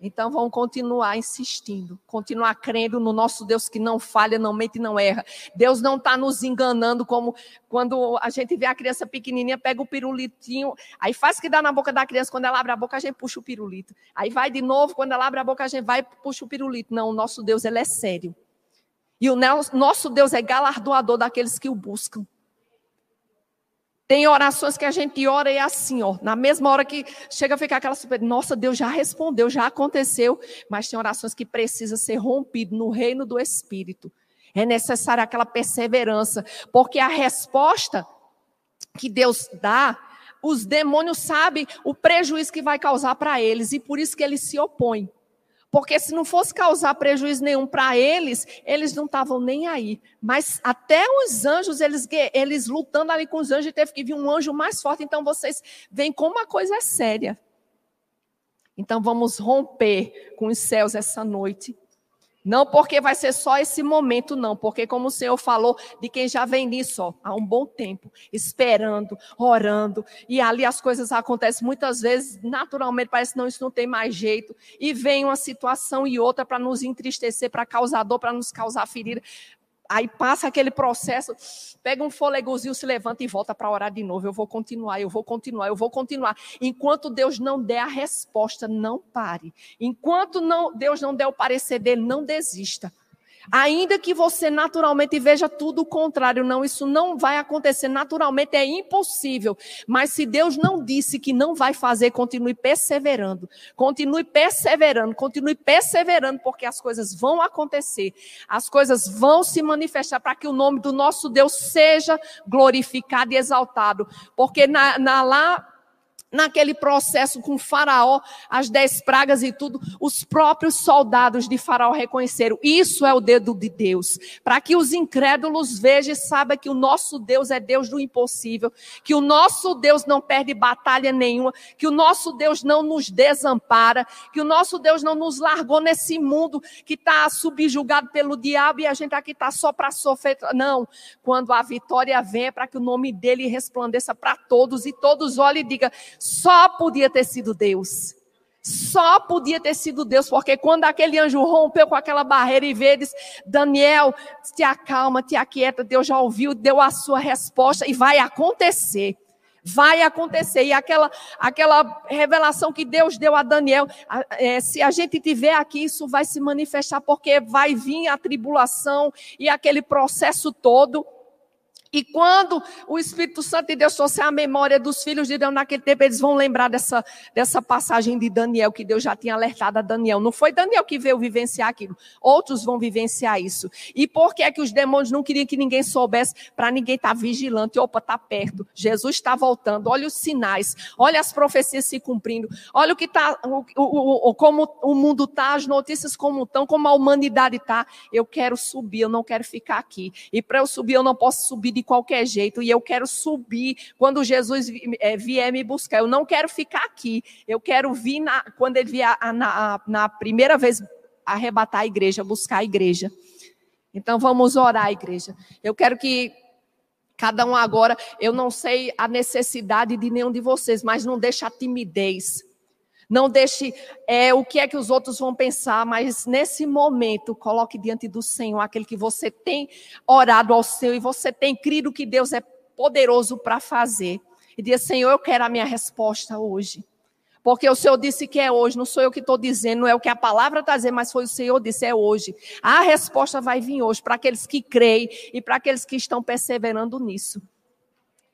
Então vamos continuar insistindo, continuar crendo no nosso Deus que não falha, não mente, não erra. Deus não está nos enganando como quando a gente vê a criança pequenininha, pega o pirulitinho, aí faz que dá na boca da criança, quando ela abre a boca a gente puxa o pirulito. Aí vai de novo, quando ela abre a boca a gente vai e puxa o pirulito. Não, o nosso Deus ele é sério. E o nosso Deus é galardoador daqueles que o buscam. Tem orações que a gente ora e é assim, ó, na mesma hora que chega a ficar aquela super, nossa, Deus já respondeu, já aconteceu, mas tem orações que precisa ser rompido no reino do espírito. É necessária aquela perseverança, porque a resposta que Deus dá, os demônios sabem o prejuízo que vai causar para eles e por isso que eles se opõem. Porque se não fosse causar prejuízo nenhum para eles, eles não estavam nem aí. Mas até os anjos, eles, eles lutando ali com os anjos, teve que vir um anjo mais forte. Então vocês veem como a coisa é séria. Então vamos romper com os céus essa noite não porque vai ser só esse momento, não, porque como o Senhor falou, de quem já vem nisso ó, há um bom tempo, esperando, orando, e ali as coisas acontecem muitas vezes, naturalmente, parece que não, isso não tem mais jeito, e vem uma situação e outra para nos entristecer, para causar dor, para nos causar ferida. Aí passa aquele processo, pega um fôlegozinho, se levanta e volta para orar de novo. Eu vou continuar, eu vou continuar, eu vou continuar. Enquanto Deus não der a resposta, não pare. Enquanto não, Deus não der o parecer dele, não desista. Ainda que você naturalmente veja tudo o contrário, não, isso não vai acontecer naturalmente, é impossível. Mas se Deus não disse que não vai fazer, continue perseverando. Continue perseverando, continue perseverando, porque as coisas vão acontecer. As coisas vão se manifestar para que o nome do nosso Deus seja glorificado e exaltado. Porque na, na lá naquele processo com Faraó, as dez pragas e tudo, os próprios soldados de Faraó reconheceram: isso é o dedo de Deus. Para que os incrédulos vejam e saibam que o nosso Deus é Deus do impossível, que o nosso Deus não perde batalha nenhuma, que o nosso Deus não nos desampara, que o nosso Deus não nos largou nesse mundo que está subjugado pelo diabo e a gente aqui está só para sofrer. Não, quando a vitória vem é para que o nome dele resplandeça para todos e todos olhem e digam só podia ter sido Deus. Só podia ter sido Deus, porque quando aquele anjo rompeu com aquela barreira e vedes, Daniel, te acalma, te aquieta, Deus já ouviu, deu a sua resposta e vai acontecer. Vai acontecer. E aquela, aquela revelação que Deus deu a Daniel, é, se a gente tiver aqui, isso vai se manifestar, porque vai vir a tribulação e aquele processo todo. E quando o Espírito Santo de Deus trouxer a memória dos filhos de Deus naquele tempo, eles vão lembrar dessa, dessa passagem de Daniel, que Deus já tinha alertado a Daniel. Não foi Daniel que veio vivenciar aquilo. Outros vão vivenciar isso. E por que é que os demônios não queriam que ninguém soubesse? Para ninguém estar tá vigilante. Opa, está perto. Jesus está voltando. Olha os sinais. Olha as profecias se cumprindo. Olha o que está, o, o, o, como o mundo está, as notícias como estão, como a humanidade está. Eu quero subir, eu não quero ficar aqui. E para eu subir, eu não posso subir de qualquer jeito e eu quero subir quando Jesus eh, vier me buscar. Eu não quero ficar aqui. Eu quero vir na, quando ele vier na, na primeira vez arrebatar a igreja, buscar a igreja. Então vamos orar, igreja. Eu quero que cada um agora, eu não sei a necessidade de nenhum de vocês, mas não deixe a timidez. Não deixe é, o que é que os outros vão pensar, mas nesse momento, coloque diante do Senhor aquele que você tem orado ao Senhor e você tem crido que Deus é poderoso para fazer. E diga, Senhor, eu quero a minha resposta hoje. Porque o Senhor disse que é hoje, não sou eu que estou dizendo, não é o que a palavra está dizendo, mas foi o Senhor que disse, é hoje. A resposta vai vir hoje para aqueles que creem e para aqueles que estão perseverando nisso.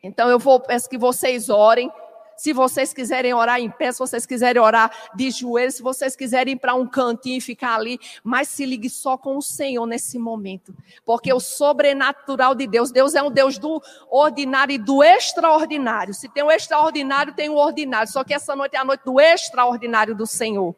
Então eu vou, peço que vocês orem. Se vocês quiserem orar em pé, se vocês quiserem orar de joelhos, se vocês quiserem ir para um cantinho e ficar ali, mas se ligue só com o Senhor nesse momento. Porque o sobrenatural de Deus, Deus é um Deus do ordinário e do extraordinário. Se tem o extraordinário, tem o ordinário. Só que essa noite é a noite do extraordinário do Senhor.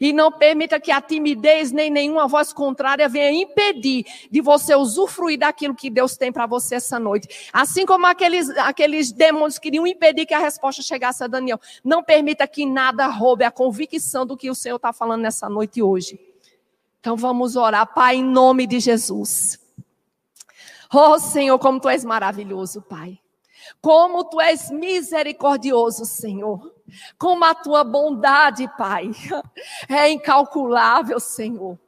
E não permita que a timidez nem nenhuma voz contrária venha impedir de você usufruir daquilo que Deus tem para você essa noite. Assim como aqueles, aqueles demônios queriam impedir que a resposta chegasse a Daniel. Não permita que nada roube a convicção do que o Senhor está falando nessa noite hoje. Então vamos orar, Pai, em nome de Jesus. Oh Senhor, como tu és maravilhoso, Pai. Como tu és misericordioso, Senhor. Como a tua bondade, Pai, é incalculável, Senhor.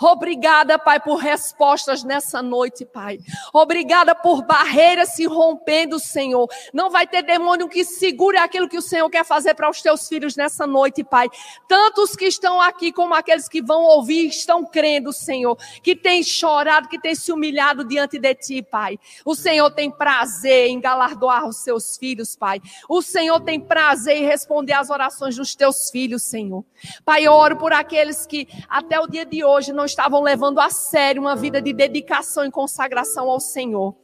Obrigada, Pai, por respostas nessa noite, Pai. Obrigada por barreiras se rompendo, Senhor. Não vai ter demônio que segure aquilo que o Senhor quer fazer para os teus filhos nessa noite, Pai. Tantos que estão aqui como aqueles que vão ouvir estão crendo, Senhor, que têm chorado, que têm se humilhado diante de ti, Pai. O Senhor tem prazer em galardoar os seus filhos, Pai. O Senhor tem prazer em responder às orações dos teus filhos, Senhor. Pai, eu oro por aqueles que até o dia de hoje não estavam levando a sério uma vida de dedicação e consagração ao Senhor.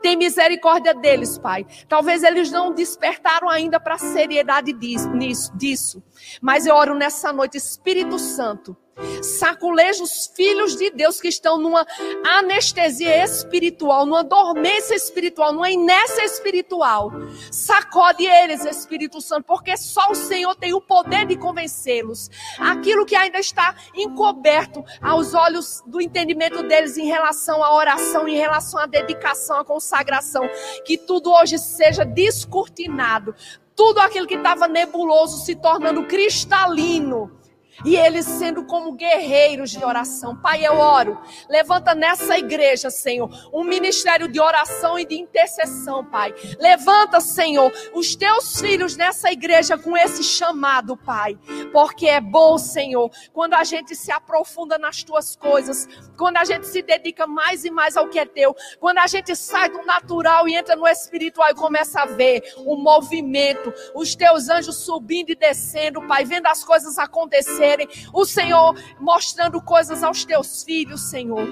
Tem misericórdia deles, Pai. Talvez eles não despertaram ainda para a seriedade disso, disso. Mas eu oro nessa noite, Espírito Santo Saculeja os filhos de Deus que estão numa anestesia espiritual, numa dormência espiritual, numa inércia espiritual. Sacode eles, Espírito Santo, porque só o Senhor tem o poder de convencê-los. Aquilo que ainda está encoberto aos olhos do entendimento deles em relação à oração, em relação à dedicação, à consagração, que tudo hoje seja descortinado. Tudo aquilo que estava nebuloso se tornando cristalino e eles sendo como guerreiros de oração. Pai, eu oro. Levanta nessa igreja, Senhor, um ministério de oração e de intercessão, Pai. Levanta, Senhor, os teus filhos nessa igreja com esse chamado, Pai. Porque é bom, Senhor, quando a gente se aprofunda nas tuas coisas, quando a gente se dedica mais e mais ao que é teu, quando a gente sai do natural e entra no espiritual e começa a ver o movimento, os teus anjos subindo e descendo, Pai, vendo as coisas acontecer o Senhor mostrando coisas aos teus filhos, Senhor.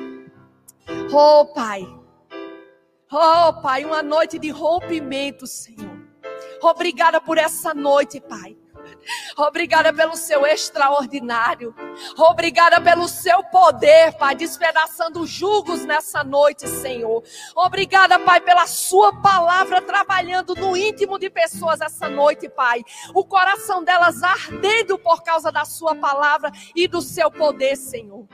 Oh, Pai. Oh, Pai, uma noite de rompimento, Senhor. Obrigada por essa noite, Pai. Obrigada pelo seu extraordinário. Obrigada pelo seu poder, Pai, despedaçando julgos nessa noite, Senhor. Obrigada, Pai, pela sua palavra trabalhando no íntimo de pessoas essa noite, Pai. O coração delas ardendo por causa da sua palavra e do seu poder, Senhor.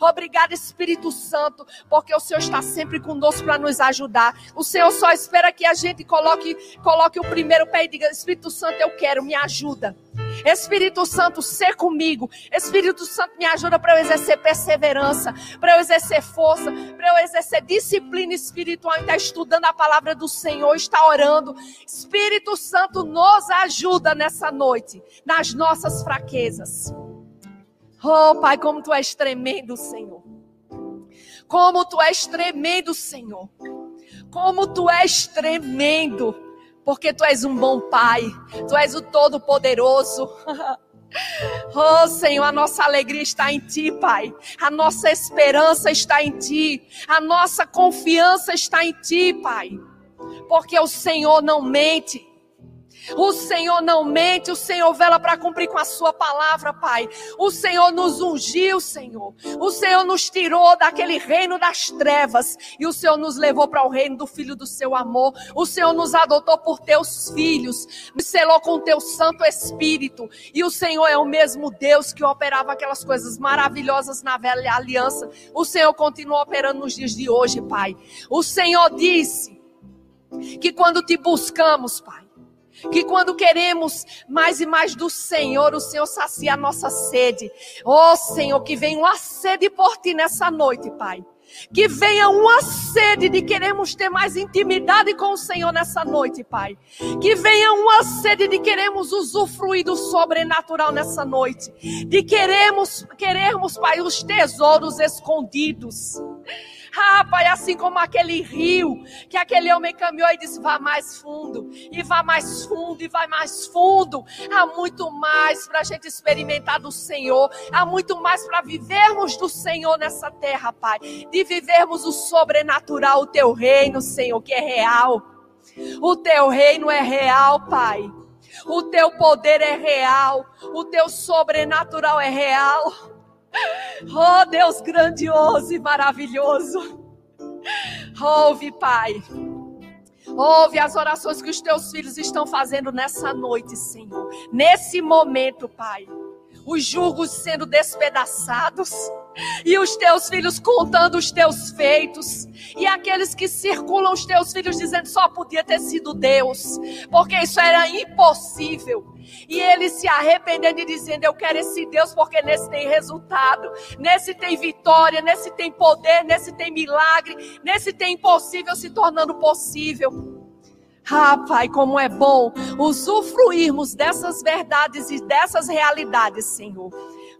Obrigada, Espírito Santo, porque o Senhor está sempre conosco para nos ajudar. O Senhor só espera que a gente coloque, coloque o primeiro pé e diga: Espírito Santo, eu quero, me ajuda. Espírito Santo, ser comigo. Espírito Santo, me ajuda para eu exercer perseverança, para eu exercer força, para eu exercer disciplina espiritual e estar tá estudando a palavra do Senhor, estar orando. Espírito Santo, nos ajuda nessa noite, nas nossas fraquezas. Oh, Pai, como tu és tremendo, Senhor. Como tu és tremendo, Senhor. Como tu és tremendo porque tu és um bom Pai, tu és o Todo-Poderoso. Oh Senhor, a nossa alegria está em Ti, Pai. A nossa esperança está em Ti. A nossa confiança está em Ti, Pai. Porque o Senhor não mente. O Senhor não mente, o Senhor vela para cumprir com a sua palavra, Pai. O Senhor nos ungiu, Senhor. O Senhor nos tirou daquele reino das trevas e o Senhor nos levou para o reino do filho do seu amor. O Senhor nos adotou por teus filhos, selou com teu Santo Espírito. E o Senhor é o mesmo Deus que operava aquelas coisas maravilhosas na velha aliança. O Senhor continua operando nos dias de hoje, Pai. O Senhor disse que quando te buscamos, Pai, que quando queremos mais e mais do Senhor, o Senhor sacia a nossa sede. Oh Senhor, que venha uma sede por ti nessa noite, Pai. Que venha uma sede de queremos ter mais intimidade com o Senhor nessa noite, Pai. Que venha uma sede de queremos usufruir do sobrenatural nessa noite. De queremos, queremos, Pai, os tesouros escondidos. Ah, Pai, assim como aquele rio que aquele homem caminhou e disse: vá mais fundo, e vá mais fundo, e vai mais fundo. Há muito mais para a gente experimentar do Senhor, há muito mais para vivermos do Senhor nessa terra, Pai. De vivermos o sobrenatural, o teu reino, Senhor, que é real. O teu reino é real, Pai. O teu poder é real, o teu sobrenatural é real. Oh, Deus grandioso e maravilhoso. Ouve, Pai. Ouve as orações que os teus filhos estão fazendo nessa noite, Senhor. Nesse momento, Pai. Os julgos sendo despedaçados e os teus filhos contando os teus feitos, e aqueles que circulam os teus filhos dizendo só podia ter sido Deus, porque isso era impossível. E eles se arrependendo e dizendo: Eu quero esse Deus, porque nesse tem resultado, nesse tem vitória, nesse tem poder, nesse tem milagre, nesse tem impossível se tornando possível. Ah, Pai, como é bom usufruirmos dessas verdades e dessas realidades, Senhor.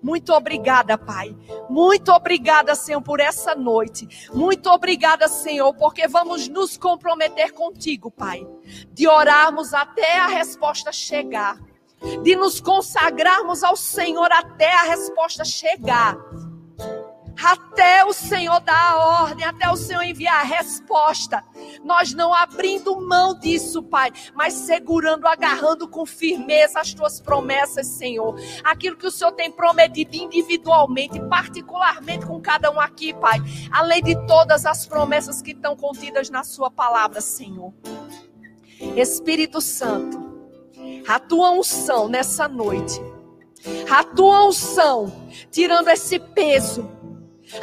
Muito obrigada, Pai. Muito obrigada, Senhor, por essa noite. Muito obrigada, Senhor, porque vamos nos comprometer contigo, Pai. De orarmos até a resposta chegar. De nos consagrarmos ao Senhor até a resposta chegar até o Senhor dar a ordem, até o Senhor enviar a resposta. Nós não abrindo mão disso, Pai, mas segurando, agarrando com firmeza as tuas promessas, Senhor. Aquilo que o Senhor tem prometido individualmente, particularmente com cada um aqui, Pai. Além de todas as promessas que estão contidas na Sua palavra, Senhor. Espírito Santo, a tua unção nessa noite. A tua unção, tirando esse peso,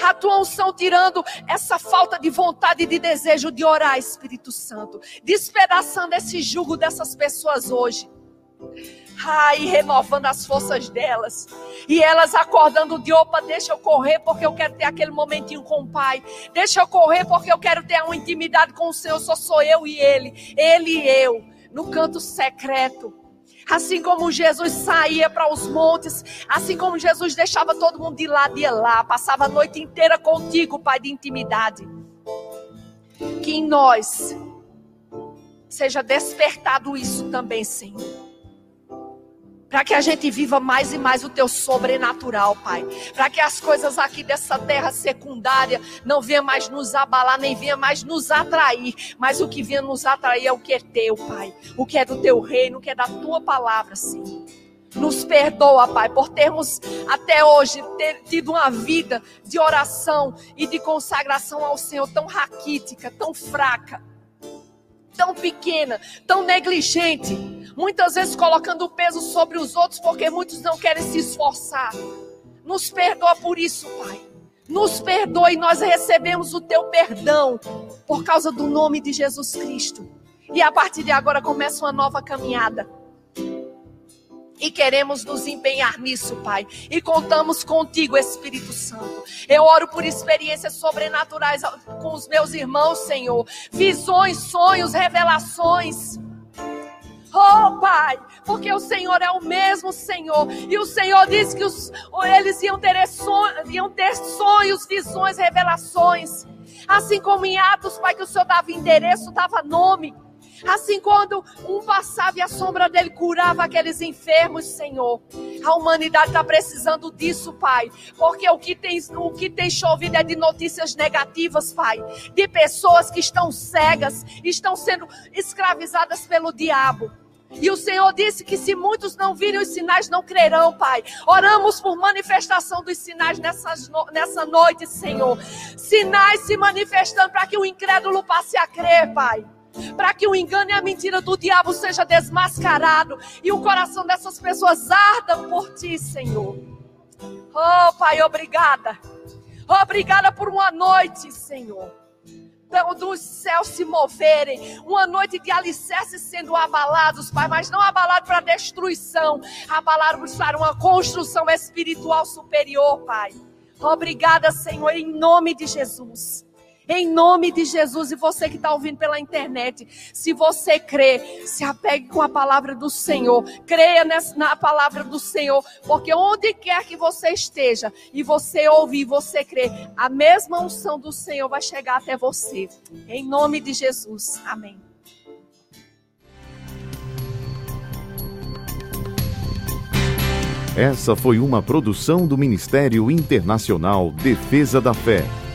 a tua unção tirando essa falta de vontade e de desejo de orar, Espírito Santo. Despedaçando esse jugo dessas pessoas hoje. Ai, renovando as forças delas. E elas acordando de opa, deixa eu correr porque eu quero ter aquele momentinho com o Pai. Deixa eu correr porque eu quero ter uma intimidade com o Senhor. Só sou eu e Ele. Ele e eu. No canto secreto. Assim como Jesus saía para os montes, assim como Jesus deixava todo mundo de lá, de lá, passava a noite inteira contigo, Pai de intimidade. Que em nós seja despertado isso também, Senhor para que a gente viva mais e mais o teu sobrenatural, Pai. Para que as coisas aqui dessa terra secundária não venham mais nos abalar, nem venham mais nos atrair, mas o que venha nos atrair é o que é teu, Pai. O que é do teu reino, o que é da tua palavra, Senhor. Nos perdoa, Pai, por termos até hoje ter, tido uma vida de oração e de consagração ao Senhor tão raquítica, tão fraca, tão pequena, tão negligente muitas vezes colocando peso sobre os outros, porque muitos não querem se esforçar. Nos perdoa por isso, Pai. Nos perdoa e nós recebemos o teu perdão por causa do nome de Jesus Cristo. E a partir de agora começa uma nova caminhada. E queremos nos empenhar nisso, Pai. E contamos contigo, Espírito Santo. Eu oro por experiências sobrenaturais com os meus irmãos, Senhor. Visões, sonhos, revelações. Oh, Pai, porque o Senhor é o mesmo Senhor. E o Senhor disse que os, eles iam ter, iam ter sonhos, visões, revelações. Assim como em Atos, Pai, que o Senhor dava endereço, dava nome. Assim, quando um passava e a sombra dele curava aqueles enfermos, Senhor. A humanidade está precisando disso, Pai. Porque o que, tem, o que tem chovido é de notícias negativas, Pai. De pessoas que estão cegas, estão sendo escravizadas pelo diabo. E o Senhor disse que se muitos não virem os sinais, não crerão, Pai. Oramos por manifestação dos sinais nessas, nessa noite, Senhor. Sinais se manifestando para que o incrédulo passe a crer, Pai para que o engano e a mentira do diabo seja desmascarado e o coração dessas pessoas arda por ti, Senhor. Oh, Pai, obrigada. Obrigada por uma noite, Senhor. Dos céus se moverem, uma noite de alicerces sendo abalados, Pai, mas não abalados para destruição, abalados para uma construção espiritual superior, Pai. Obrigada, Senhor, em nome de Jesus. Em nome de Jesus, e você que está ouvindo pela internet, se você crê, se apegue com a palavra do Senhor, creia nessa, na palavra do Senhor, porque onde quer que você esteja e você ouvir, você crê, a mesma unção do Senhor vai chegar até você. Em nome de Jesus, amém. Essa foi uma produção do Ministério Internacional Defesa da Fé